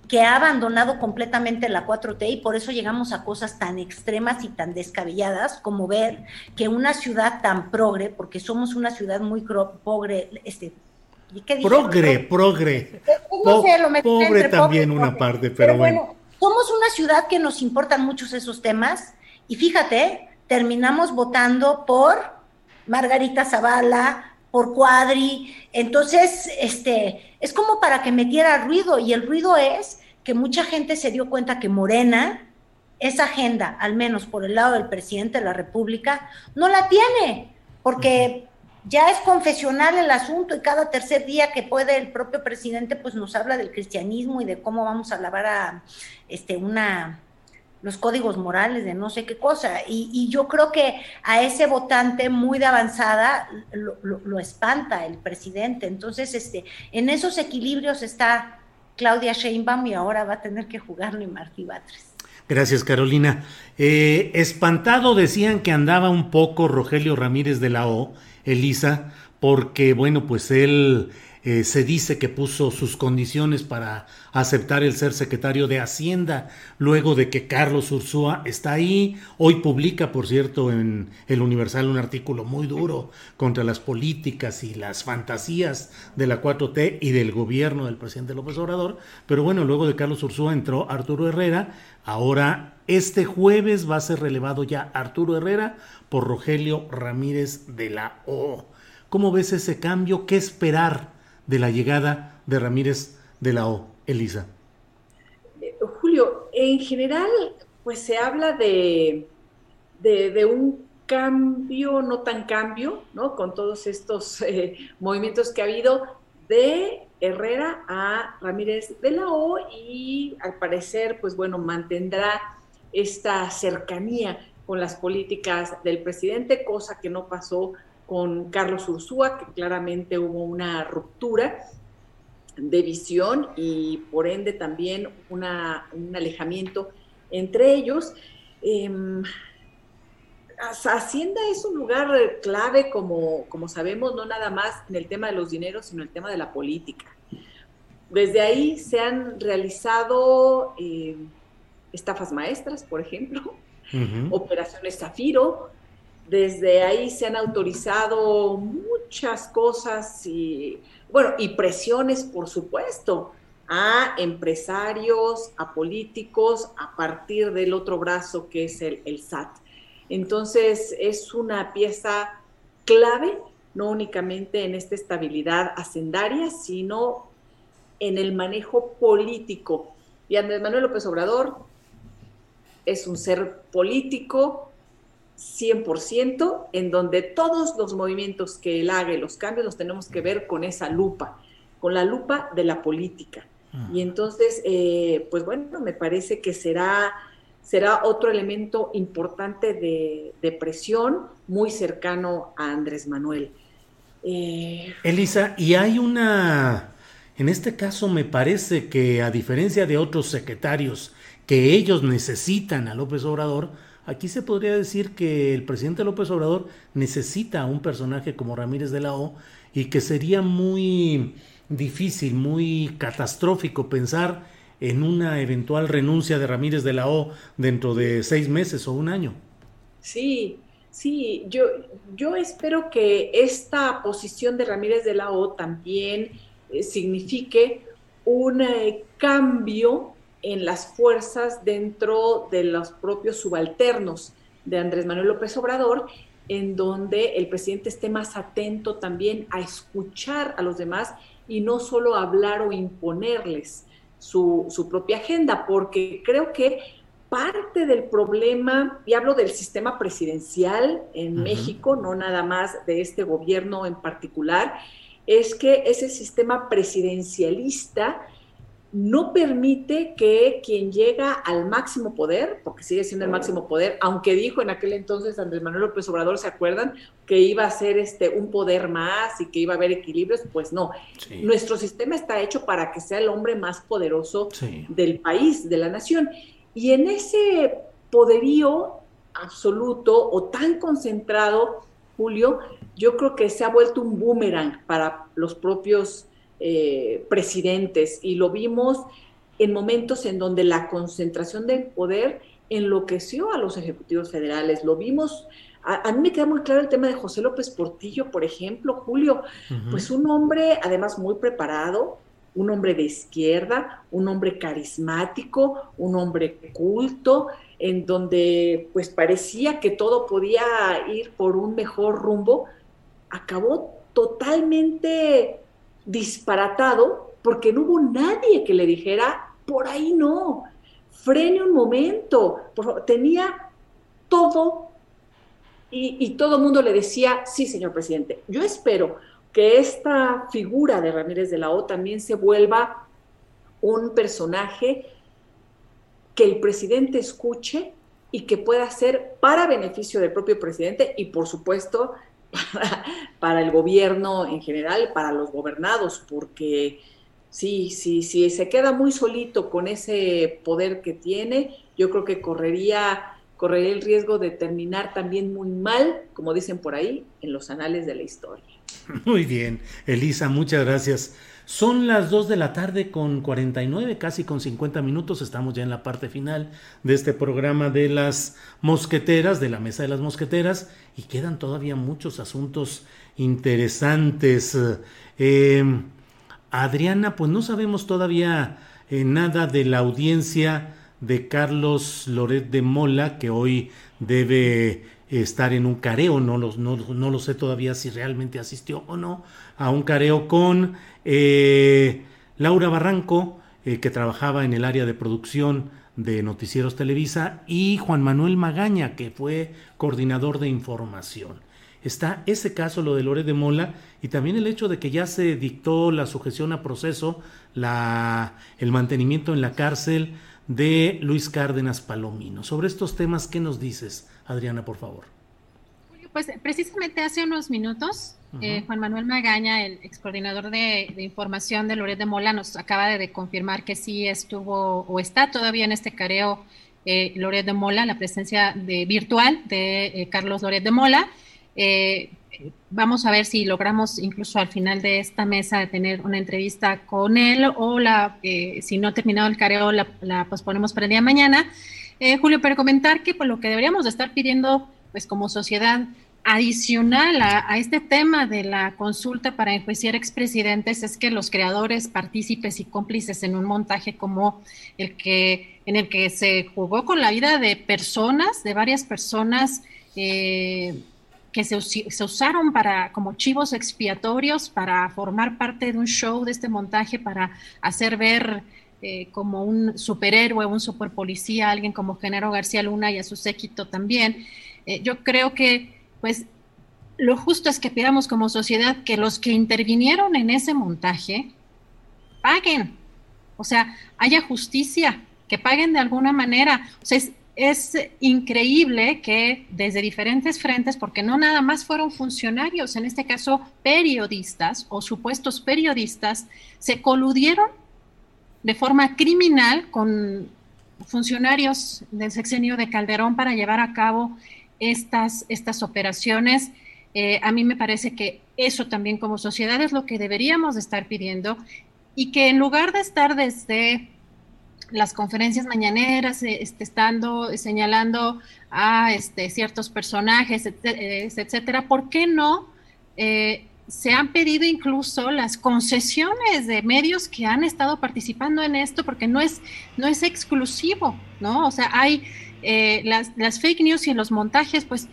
que ha abandonado completamente la 4T y por eso llegamos a cosas tan extremas y tan descabelladas como ver que una ciudad tan progre, porque somos una ciudad muy progre, este, progre, progre. No sé, lo pobre también una parte, pero, bueno. Somos una ciudad que nos importan muchos esos temas y fíjate, terminamos votando por Margarita Zavala, por Cuadri, entonces, este, es como para que metiera ruido y el ruido es que mucha gente se dio cuenta que Morena, esa agenda, al menos por el lado del presidente de la República, no la tiene, porque ya es confesional el asunto y cada tercer día que puede el propio presidente pues nos habla del cristianismo y de cómo vamos a lavar a este una los códigos morales de no sé qué cosa. Y, yo creo que a ese votante muy de avanzada lo, espanta el presidente. Entonces, este, en esos equilibrios está Claudia Sheinbaum y ahora va a tener que jugarle Martí Batres. Gracias, Carolina. Eh, espantado decían que andaba un poco Rogelio Ramírez de la O Elisa, porque bueno, pues él eh, se dice que puso sus condiciones para aceptar el ser secretario de Hacienda, luego de que Carlos Ursúa está ahí. Hoy publica, por cierto, en el Universal un artículo muy duro contra las políticas y las fantasías de la 4T y del gobierno del presidente López Obrador. Pero bueno, luego de Carlos Ursúa entró Arturo Herrera. Ahora, este jueves va a ser relevado ya Arturo Herrera por Rogelio Ramírez de la O. ¿Cómo ves ese cambio? ¿Qué esperar de la llegada de Ramírez de la O, Elisa? Julio, en general, pues se habla de, de, un cambio, no tan cambio, ¿no? Con todos estos eh, movimientos que ha habido de Herrera a Ramírez de la O y al parecer, pues bueno, mantendrá esta cercanía con las políticas del presidente, cosa que no pasó con Carlos Ursúa, que claramente hubo una ruptura de visión y por ende también una, un alejamiento entre ellos. Em, Hacienda es un lugar clave, como, como sabemos, no nada más en el tema de los dineros, sino en el tema de la política. Desde ahí se han realizado eh, estafas maestras, por ejemplo, operaciones Zafiro. Desde ahí se han autorizado muchas cosas y, bueno, y presiones, por supuesto, a empresarios, a políticos, a partir del otro brazo que es el, el SAT. Entonces, es una pieza clave, no únicamente en esta estabilidad hacendaria, sino en el manejo político. Y Andrés Manuel López Obrador es un ser político 100%, en donde todos los movimientos que él haga y los cambios los tenemos que ver con esa lupa, con la lupa de la política. Ah. Y entonces, eh, pues bueno, me parece que será, será otro elemento importante de, presión muy cercano a Andrés Manuel. Eh, Elisa, y hay una, en este caso me parece que a diferencia de otros secretarios, que ellos necesitan a López Obrador, aquí se podría decir que el presidente López Obrador necesita a un personaje como Ramírez de la O y que sería muy difícil, muy catastrófico pensar en una eventual renuncia de Ramírez de la O dentro de seis meses o un año. Sí, sí, yo, yo espero que esta posición de Ramírez de la O también eh, signifique un eh, cambio en las fuerzas dentro de los propios subalternos de Andrés Manuel López Obrador, en donde el presidente esté más atento también a escuchar a los demás y no solo hablar o imponerles su, su propia agenda, porque creo que parte del problema, y hablo del sistema presidencial en México, no nada más de este gobierno en particular, es que ese sistema presidencialista no permite que quien llega al máximo poder, porque sigue siendo el máximo poder, aunque dijo en aquel entonces Andrés Manuel López Obrador, ¿se acuerdan? Que iba a ser este un poder más y que iba a haber equilibrios, pues no. Nuestro sistema está hecho para que sea el hombre más poderoso del país, de la nación. Y en ese poderío absoluto o tan concentrado, Julio, yo creo que se ha vuelto un boomerang para los propios eh, presidentes y lo vimos en momentos en donde la concentración del poder enloqueció a los ejecutivos federales. Lo vimos A, mí me queda muy claro el tema de José López Portillo, por ejemplo, Julio, pues un hombre además muy preparado, un hombre de izquierda, un hombre carismático, un hombre culto, en donde pues parecía que todo podía ir por un mejor rumbo, acabó totalmente disparatado porque no hubo nadie que le dijera, por ahí no, frene un momento, tenía todo y, todo el mundo le decía, sí, señor presidente, yo espero que esta figura de Ramírez de la O también se vuelva un personaje que el presidente escuche y que pueda ser para beneficio del propio presidente y por supuesto para, para el gobierno en general, para los gobernados, porque sí, sí, sí, se queda muy solito con ese poder que tiene, yo creo que correría correría el riesgo de terminar también muy mal, como dicen por ahí, en los anales de la historia. Muy bien, Elisa, muchas gracias. Son las 2 de la tarde con 49, casi con 50 minutos. Estamos ya en la parte final de este programa de las mosqueteras, de la mesa de las mosqueteras, y quedan todavía muchos asuntos interesantes. Eh, Adriana, pues no sabemos todavía eh, nada de la audiencia de Carlos Loret de Mola, que hoy debe estar en un careo, no lo, no, lo sé todavía si realmente asistió o no, a un careo con eh, Laura Barranco, eh, que trabajaba en el área de producción de Noticieros Televisa, y Juan Manuel Magaña, que fue coordinador de información. Está ese caso, lo de Loret de Mola, y también el hecho de que ya se dictó la sujeción a proceso, la, el mantenimiento en la cárcel de Luis Cárdenas Palomino. Sobre estos temas, ¿qué nos dices, Adriana, por favor? Pues precisamente hace unos minutos, eh, Juan Manuel Magaña, el ex coordinador de, información de Loret de Mola, nos acaba de, confirmar que sí estuvo o está todavía en este careo eh, Loret de Mola, la presencia de, virtual de eh, Carlos Loret de Mola. Eh, vamos a ver si logramos incluso al final de esta mesa tener una entrevista con él o la, eh, si no ha terminado el careo, la, posponemos para el día de mañana. Eh, Julio, pero comentar que pues, lo que deberíamos de estar pidiendo pues como sociedad adicional a, este tema de la consulta para enjuiciar expresidentes es que los creadores, partícipes y cómplices en un montaje como el que en el que se jugó con la vida de personas, de varias personas, eh, que se, usaron para como chivos expiatorios para formar parte de un show de este montaje para hacer ver eh, como un superhéroe, un superpolicía, alguien como Genaro García Luna y a su séquito también. Eh, yo creo que pues lo justo es que pidamos como sociedad que los que intervinieron en ese montaje paguen, o sea, haya justicia, que paguen de alguna manera. O sea, es, es increíble que desde diferentes frentes, porque no nada más fueron funcionarios, en este caso periodistas o supuestos periodistas, se coludieron de forma criminal con funcionarios del sexenio de Calderón para llevar a cabo estas, estas operaciones. Eh, a mí me parece que eso también como sociedad es lo que deberíamos estar pidiendo y que en lugar de estar desde las conferencias mañaneras, eh, este, estando señalando a este, ciertos personajes, etcétera, ¿por qué no? Eh, se han pedido incluso las concesiones de medios que han estado participando en esto, porque no es, no es exclusivo, ¿no? O sea, hay eh, las, las, fake news y los montajes, pues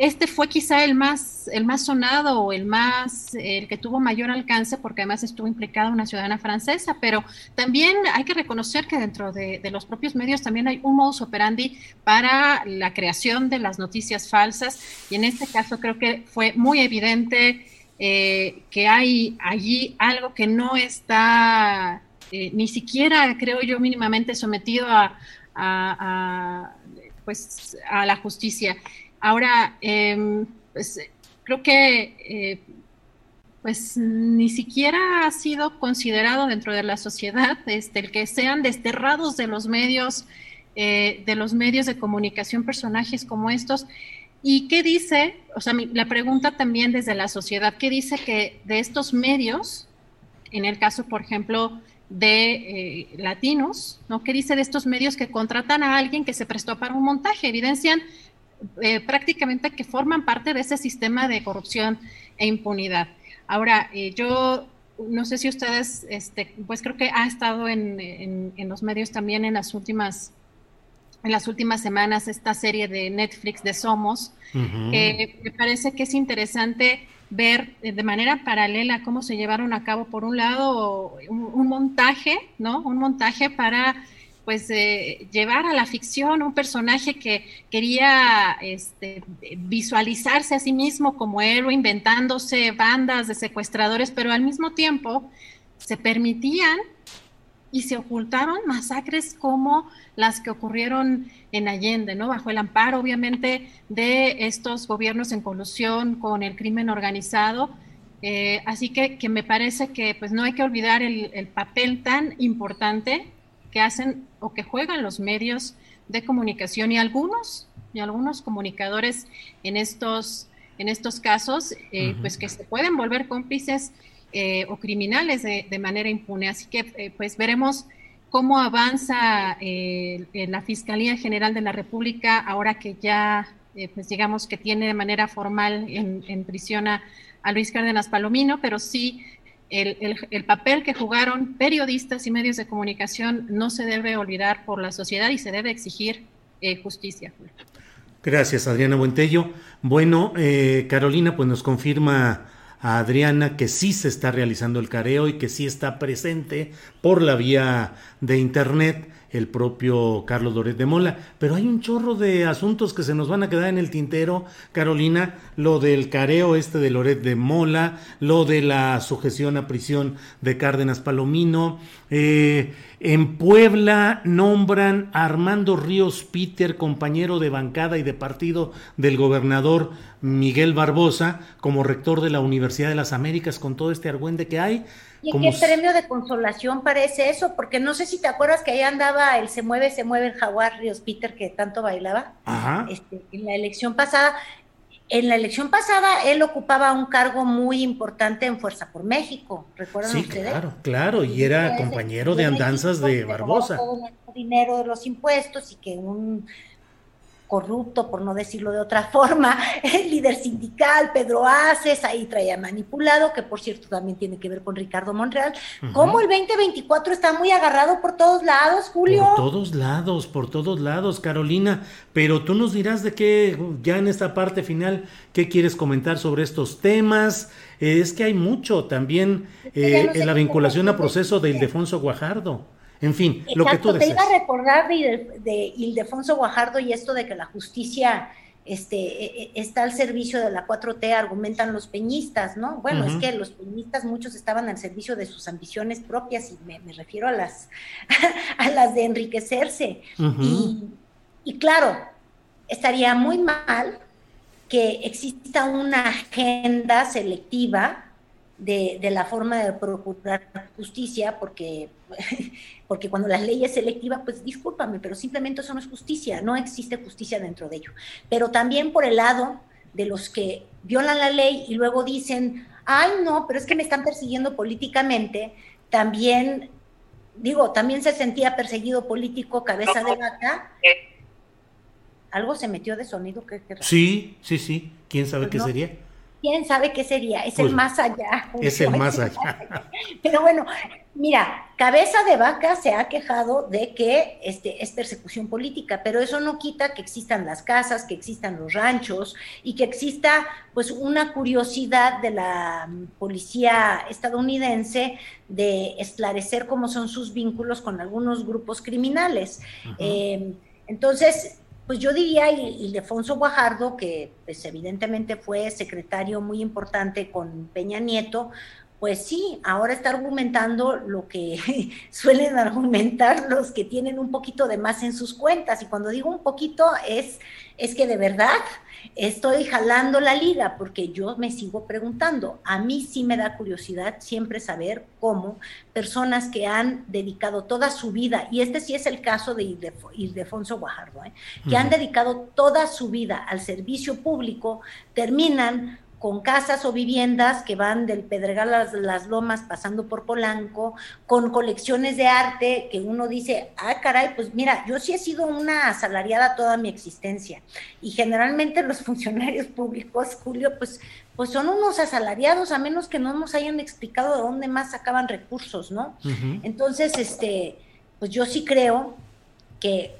este fue quizá el más, el más sonado o el más, el que tuvo mayor alcance, porque además estuvo implicada una ciudadana francesa, pero también hay que reconocer que dentro de, los propios medios también hay un modus operandi para la creación de las noticias falsas, y en este caso creo que fue muy evidente eh, que hay allí algo que no está eh, ni siquiera, creo yo, mínimamente sometido a, pues, a la justicia. Ahora, em, pues creo que eh, pues ni siquiera ha sido considerado dentro de la sociedad este, el que sean desterrados de los medios, de los medios de comunicación personajes como estos. ¿Y qué dice? O sea, la pregunta también desde la sociedad, ¿qué dice que de estos medios, en el caso, por ejemplo, de eh, latinos, ¿no? ¿Qué dice de estos medios que contratan a alguien que se prestó para un montaje? Evidencian eh, prácticamente que forman parte de ese sistema de corrupción e impunidad. Ahora, eh, yo no sé si ustedes, este, pues creo que ha estado en, los medios también en las últimas en las últimas semanas esta serie de Netflix de Somos. me parece que es interesante ver de manera paralela cómo se llevaron a cabo, por un lado, un montaje, ¿no? Un montaje para pues eh, llevar a la ficción un personaje que quería este, visualizarse a sí mismo como héroe, inventándose bandas de secuestradores, pero al mismo tiempo se permitían y se ocultaron masacres como las que ocurrieron en Allende, ¿no? Bajo el amparo, obviamente, de estos gobiernos en colusión con el crimen organizado. Eh, así que, que, me parece que pues no hay que olvidar el, el papel tan importante que hacen o que juegan los medios de comunicación y algunos y algunos comunicadores en estos en estos casos eh, pues que se pueden volver cómplices eh, o criminales de, manera impune así que eh, pues veremos cómo avanza la fiscalía general de la república ahora que ya pues digamos que tiene de manera formal en, prisión a, Luis Cárdenas Palomino pero sí el, papel que jugaron periodistas y medios de comunicación no se debe olvidar por la sociedad y se debe exigir eh, justicia. Gracias, Adriana Buentello. Bueno, eh, Carolina, pues nos confirma a Adriana que sí se está realizando el careo y que sí está presente por la vía de Internet el propio Carlos Doret de Mola. Pero hay un chorro de asuntos que se nos van a quedar en el tintero, Carolina, lo del careo este de Loret de Mola, lo de la sujeción a prisión de Cárdenas Palomino. Eh, en Puebla nombran a Armando Ríos Peter, compañero de bancada y de partido del gobernador Miguel Barbosa, como rector de la Universidad de las Américas, con todo este argüende que hay. Y qué premio de consolación parece eso, porque no sé si te acuerdas que ahí andaba el Se mueve, se mueve el jaguar Ríos Peter que tanto bailaba. Este, en la elección pasada. En la elección pasada él ocupaba un cargo muy importante en Fuerza por México, ¿recuerdan sí, Claro, claro, y era compañero de andanzas de Barbosa. Todo el dinero de los impuestos y que un corrupto, por no decirlo de otra forma, el líder sindical, Pedro Aces, ahí traía manipulado, que por cierto también tiene que ver con Ricardo Monreal. Como el 2024 está muy agarrado por todos lados, Julio? Por todos lados, por todos lados, Carolina. Pero tú nos dirás de qué, ya en esta parte final, qué quieres comentar sobre estos temas. Eh, es que hay mucho también eh, en la vinculación a proceso de Ildefonso Guajardo. En fin, lo que tú deseas. Te iba a recordar de, de Ildefonso Guajardo y esto de que la justicia este, e, e, está al servicio de la 4T, argumentan los peñistas, ¿no? Bueno, es que los peñistas muchos estaban al servicio de sus ambiciones propias y me, refiero a las, a las de enriquecerse. y, y claro, estaría muy mal que exista una agenda selectiva de, la forma de procurar justicia, porque, porque cuando la ley es selectiva, pues discúlpame, pero simplemente eso no es justicia, no existe justicia dentro de ello. Pero también por el lado de los que violan la ley y luego dicen, ay no, pero es que me están persiguiendo políticamente, también, digo, también se sentía perseguido político, cabeza de vaca. Algo se metió de sonido. que sí, sí, sí. ¿Quién sabe pues qué sería? Quién sabe qué sería, es el pues, más allá. Es el más allá. Pero bueno, mira, Cabeza de Vaca se ha quejado de que este, es persecución política, pero eso no quita que existan las casas, que existan los ranchos y que exista pues una curiosidad de la policía estadounidense de esclarecer cómo son sus vínculos con algunos grupos criminales. Eh, entonces, pues yo diría Ildefonso Guajardo, que pues evidentemente fue secretario muy importante con Peña Nieto, pues sí, ahora está argumentando lo que suelen argumentar los que tienen un poquito de más en sus cuentas. Y cuando digo un poquito es, es que de verdad estoy jalando la liga porque yo me sigo preguntando. A mí sí me da curiosidad siempre saber cómo personas que han dedicado toda su vida, y este sí es el caso de Ildefonso Guajardo, ¿eh? que han dedicado toda su vida al servicio público, terminan con casas o viviendas que van del Pedregal a las, Lomas pasando por Polanco, con colecciones de arte que uno dice, ah, caray, pues mira, yo sí he sido una asalariada toda mi existencia y generalmente los funcionarios públicos, Julio, pues, pues son unos asalariados a menos que no nos hayan explicado de dónde más sacaban recursos, ¿no? Entonces, este, pues yo sí creo que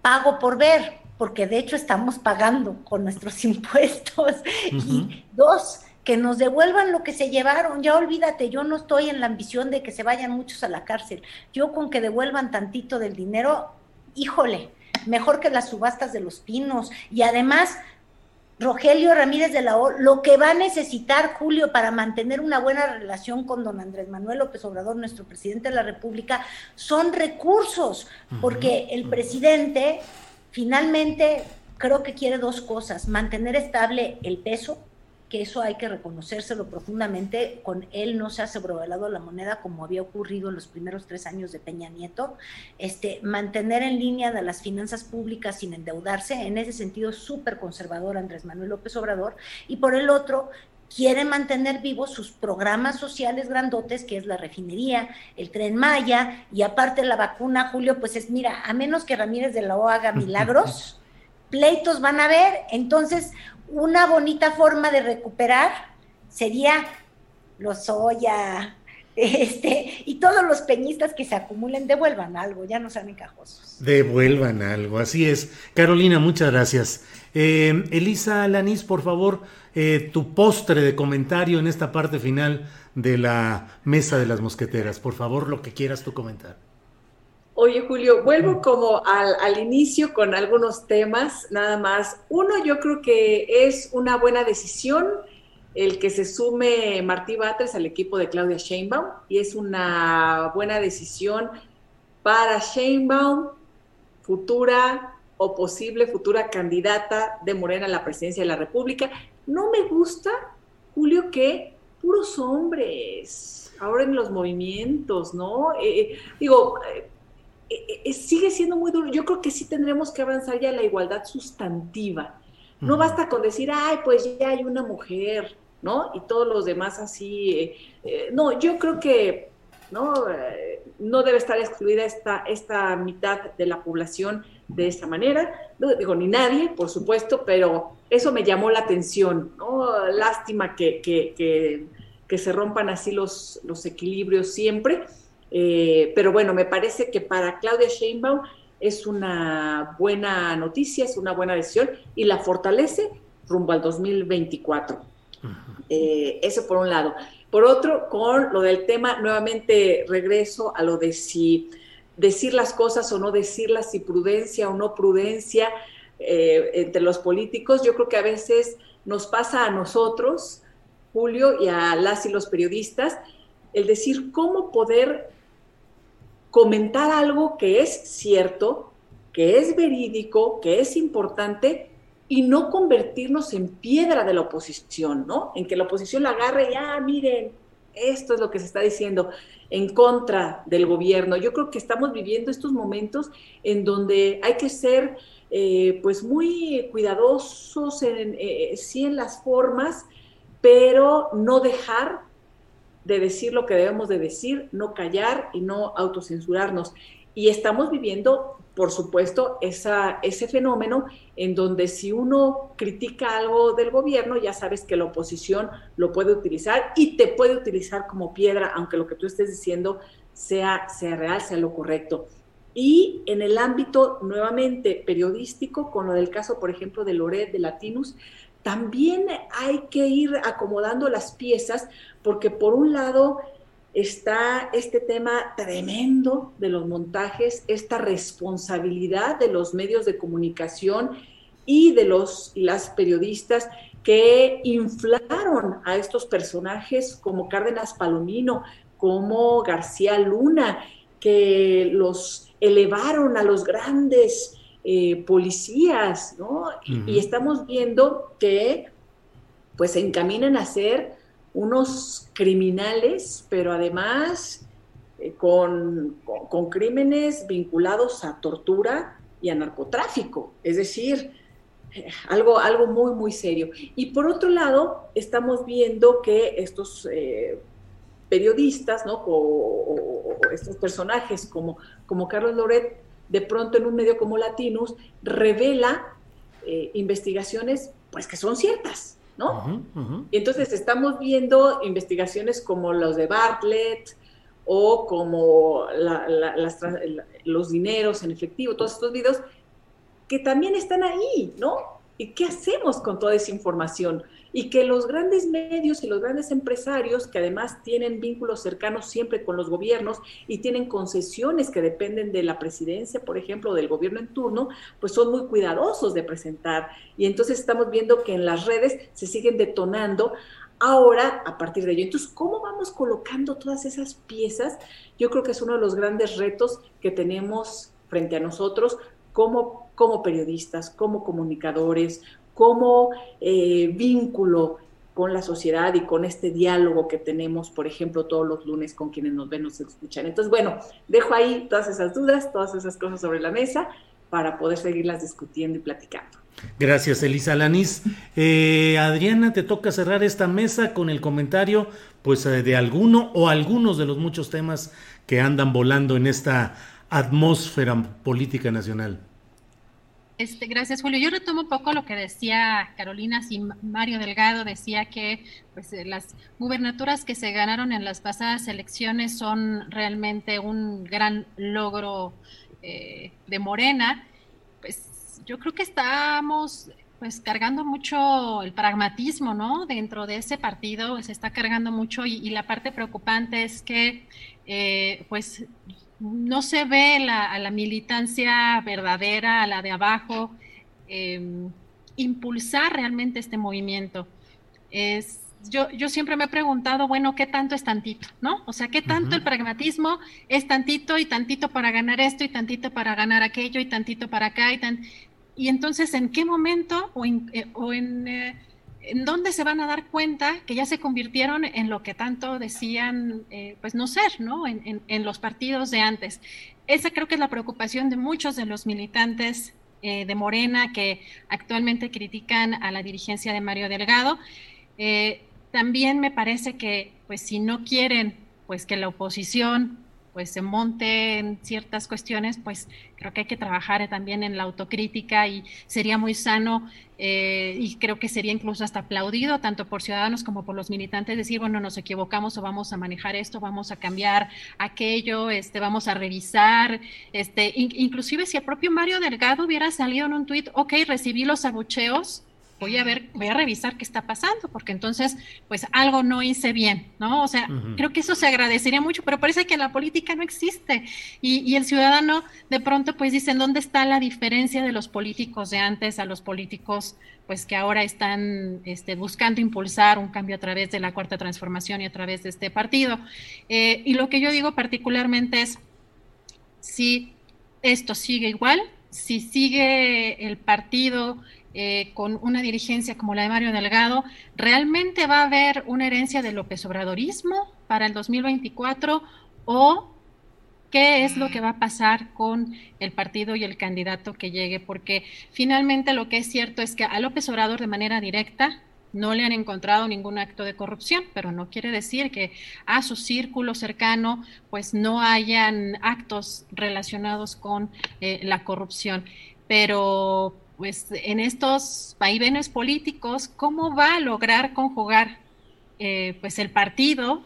pago por ver, porque de hecho estamos pagando con nuestros impuestos. Y dos, que nos devuelvan lo que se llevaron. Ya olvídate, yo no estoy en la ambición de que se vayan muchos a la cárcel. Yo con que devuelvan tantito del dinero, híjole, mejor que las subastas de los pinos. Y además, Rogelio Ramírez de la O, lo que va a necesitar Julio para mantener una buena relación con don Andrés Manuel López Obrador, nuestro presidente de la República, son recursos, porque el presidente finalmente creo que quiere dos cosas, mantener estable el peso, que eso hay que reconocérselo profundamente, con él no se ha sobrevalado la moneda como había ocurrido en los primeros tres años de Peña Nieto, este, mantener en línea de las finanzas públicas sin endeudarse, en ese sentido súper conservador Andrés Manuel López Obrador, y por el otro, quiere mantener vivos sus programas sociales grandotes, que es la refinería, el tren Maya, y aparte la vacuna, Julio, pues es, mira, a menos que Ramírez de la O haga milagros, pleitos van a haber, entonces una bonita forma de recuperar sería los soya, este, y todos los peñistas que se acumulen devuelvan algo, ya no sean encajosos. Devuelvan algo, así es. Carolina, muchas gracias. Eh, Elisa Lanís, por favor, eh, tu postre de comentario en esta parte final de la mesa de las mosqueteras. Por favor, lo que quieras tú comentar. Oye, Julio, vuelvo como al, inicio con algunos temas, nada más. Uno, yo creo que es una buena decisión el que se sume Martí Batres al equipo de Claudia Sheinbaum y es una buena decisión para Sheinbaum, futura o posible futura candidata de Morena a la presidencia de la República. No me gusta, Julio, que puros hombres ahora en los movimientos, ¿no? Eh, eh, digo, eh, eh, eh, sigue siendo muy duro. Yo creo que sí tendremos que avanzar ya en la igualdad sustantiva. No basta con decir, ay, pues ya hay una mujer, ¿no? Y todos los demás así. Eh, no, yo creo que no, no debe estar excluida esta, esta mitad de la población de esta manera. No digo ni nadie, por supuesto, pero eso me llamó la atención, ¿no? Lástima que, que, que, que se rompan así los, los equilibrios siempre. Eh, pero bueno, me parece que para Claudia Sheinbaum es una buena noticia, es una buena decisión y la fortalece rumbo al 2024. Eh, eso por un lado. Por otro, con lo del tema, nuevamente regreso a lo de si decir las cosas o no decirlas, si prudencia o no prudencia eh, entre los políticos. Yo creo que a veces nos pasa a nosotros, Julio, y a las y los periodistas, el decir cómo poder comentar algo que es cierto, que es verídico, que es importante y no convertirnos en piedra de la oposición, ¿no? En que la oposición la agarre y, ah, miren, esto es lo que se está diciendo en contra del gobierno. Yo creo que estamos viviendo estos momentos en donde hay que ser, eh, pues, muy cuidadosos, en, eh, sí en las formas, pero no dejar de decir lo que debemos de decir, no callar y no autocensurarnos. Y estamos viviendo, por supuesto, ese fenómeno en donde si uno critica algo del gobierno, ya sabes que la oposición lo puede utilizar y te puede utilizar como piedra, aunque lo que tú estés diciendo sea, sea real, sea lo correcto. Y en el ámbito nuevamente periodístico, con lo del caso, por ejemplo, de Loret de Latinus, también hay que ir acomodando las piezas porque por un lado está este tema tremendo de los montajes, esta responsabilidad de los medios de comunicación y de los las periodistas que inflaron a estos personajes como Cárdenas Palomino, como García Luna, que los elevaron a los grandes eh, policías, ¿no? Y estamos viendo que pues se encaminan a ser unos criminales, pero además eh, con, crímenes vinculados a tortura y a narcotráfico. Es decir, algo, algo muy, muy serio. Y por otro lado, estamos viendo que estos eh, periodistas, ¿no? O, estos personajes como, como Carlos Loret, de pronto en un medio como Latinus, revela eh, investigaciones pues que son ciertas, ¿no? Y entonces estamos viendo investigaciones como los de Bartlett o como los dineros en efectivo, todos estos videos que también están ahí, ¿no? ¿Y qué hacemos con toda esa información? Y que los grandes medios y los grandes empresarios, que además tienen vínculos cercanos siempre con los gobiernos y tienen concesiones que dependen de la presidencia, por ejemplo, del gobierno en turno, pues son muy cuidadosos de presentar. Y entonces estamos viendo que en las redes se siguen detonando ahora a partir de ello. Entonces, ¿cómo vamos colocando todas esas piezas? Yo creo que es uno de los grandes retos que tenemos frente a nosotros como, como periodistas, como comunicadores, como eh, vínculo con la sociedad y con este diálogo que tenemos, por ejemplo, todos los lunes con quienes nos ven, nos escuchan. Entonces, bueno, dejo ahí todas esas dudas, todas esas cosas sobre la mesa para poder seguirlas discutiendo y platicando. Gracias, Elisa Lanís. Eh, Adriana, te toca cerrar esta mesa con el comentario pues, eh, de alguno o algunos de los muchos temas que andan volando en esta atmósfera política nacional. Este, gracias, Julio. Yo retomo un poco lo que decía Carolina, si Mario Delgado decía que pues, eh, las gubernaturas que se ganaron en las pasadas elecciones son realmente un gran logro eh, de Morena. Pues yo creo que estamos pues cargando mucho el pragmatismo, ¿no? Dentro de ese partido se está cargando mucho y, la parte preocupante es que eh, pues no se ve a la militancia verdadera, a la de abajo, em, impulsar realmente este movimiento. Es, yo, yo siempre me he preguntado, bueno, ¿qué tanto es tantito? ¿No? O sea, ¿qué tanto el pragmatismo es tantito y tantito para ganar esto y tantito para ganar aquello y tantito para acá y tan... Y entonces, ¿en qué momento o en, eh, o en eh, en dónde se van a dar cuenta que ya se convirtieron en lo que tanto decían, eh, pues no ser, ¿no? En, los partidos de antes. Esa creo que es la preocupación de muchos de los militantes eh, de Morena que actualmente critican a la dirigencia de Mario Delgado. Eh, también me parece que, pues si no quieren, pues que la oposición pues se monte en ciertas cuestiones, pues creo que hay que trabajar también en la autocrítica y sería muy sano eh, y creo que sería incluso hasta aplaudido tanto por ciudadanos como por los militantes decir, bueno, nos equivocamos o vamos a manejar esto, vamos a cambiar aquello, este, vamos a revisar, este, inclusive si el propio Mario Delgado hubiera salido en un tuit, ok, recibí los abucheos, voy a ver, voy a revisar qué está pasando, porque entonces, pues algo no hice bien, ¿no? O sea, creo que eso se agradecería mucho, pero parece que la política no existe. Y, el ciudadano de pronto, pues dicen, ¿dónde está la diferencia de los políticos de antes a los políticos, pues que ahora están este, buscando impulsar un cambio a través de la cuarta transformación y a través de este partido? Eh, y lo que yo digo particularmente es, si esto sigue igual, si sigue el partido eh, con una dirigencia como la de Mario Delgado, ¿realmente va a haber una herencia de López Obradorismo para el 2024 o qué es lo que va a pasar con el partido y el candidato que llegue? Porque finalmente lo que es cierto es que a López Obrador de manera directa no le han encontrado ningún acto de corrupción, pero no quiere decir que a su círculo cercano pues no hayan actos relacionados con eh, la corrupción. Pero pues en estos vaivenes políticos, ¿cómo va a lograr conjugar eh, pues el partido,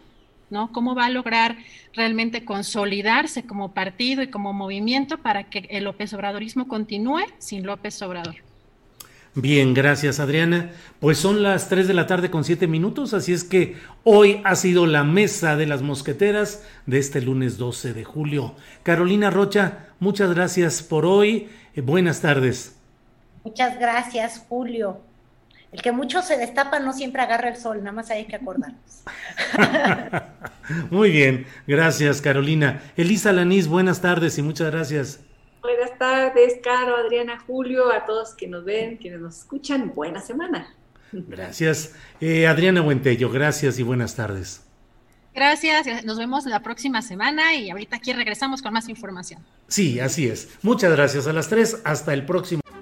¿no? ¿Cómo va a lograr realmente consolidarse como partido y como movimiento para que el López Obradorismo continúe sin López Obrador? Bien, gracias Adriana. Pues son las 3 de la tarde con 7 minutos, así es que hoy ha sido la mesa de las mosqueteras de este lunes 12 de julio. Carolina Rocha, muchas gracias por hoy. Eh, buenas tardes. Muchas gracias, Julio. El que mucho se destapa no siempre agarra el sol, nada más hay que acordarnos. Muy bien, gracias Carolina. Elisa Lanís, buenas tardes y muchas gracias. Buenas tardes, Caro, Adriana, Julio, a todos que nos ven, quienes nos escuchan, buena semana. Gracias. Eh, Adriana Buentello, gracias y buenas tardes. Gracias, nos vemos la próxima semana y ahorita aquí regresamos con más información. Sí, así es. Muchas gracias a las tres, hasta el próximo.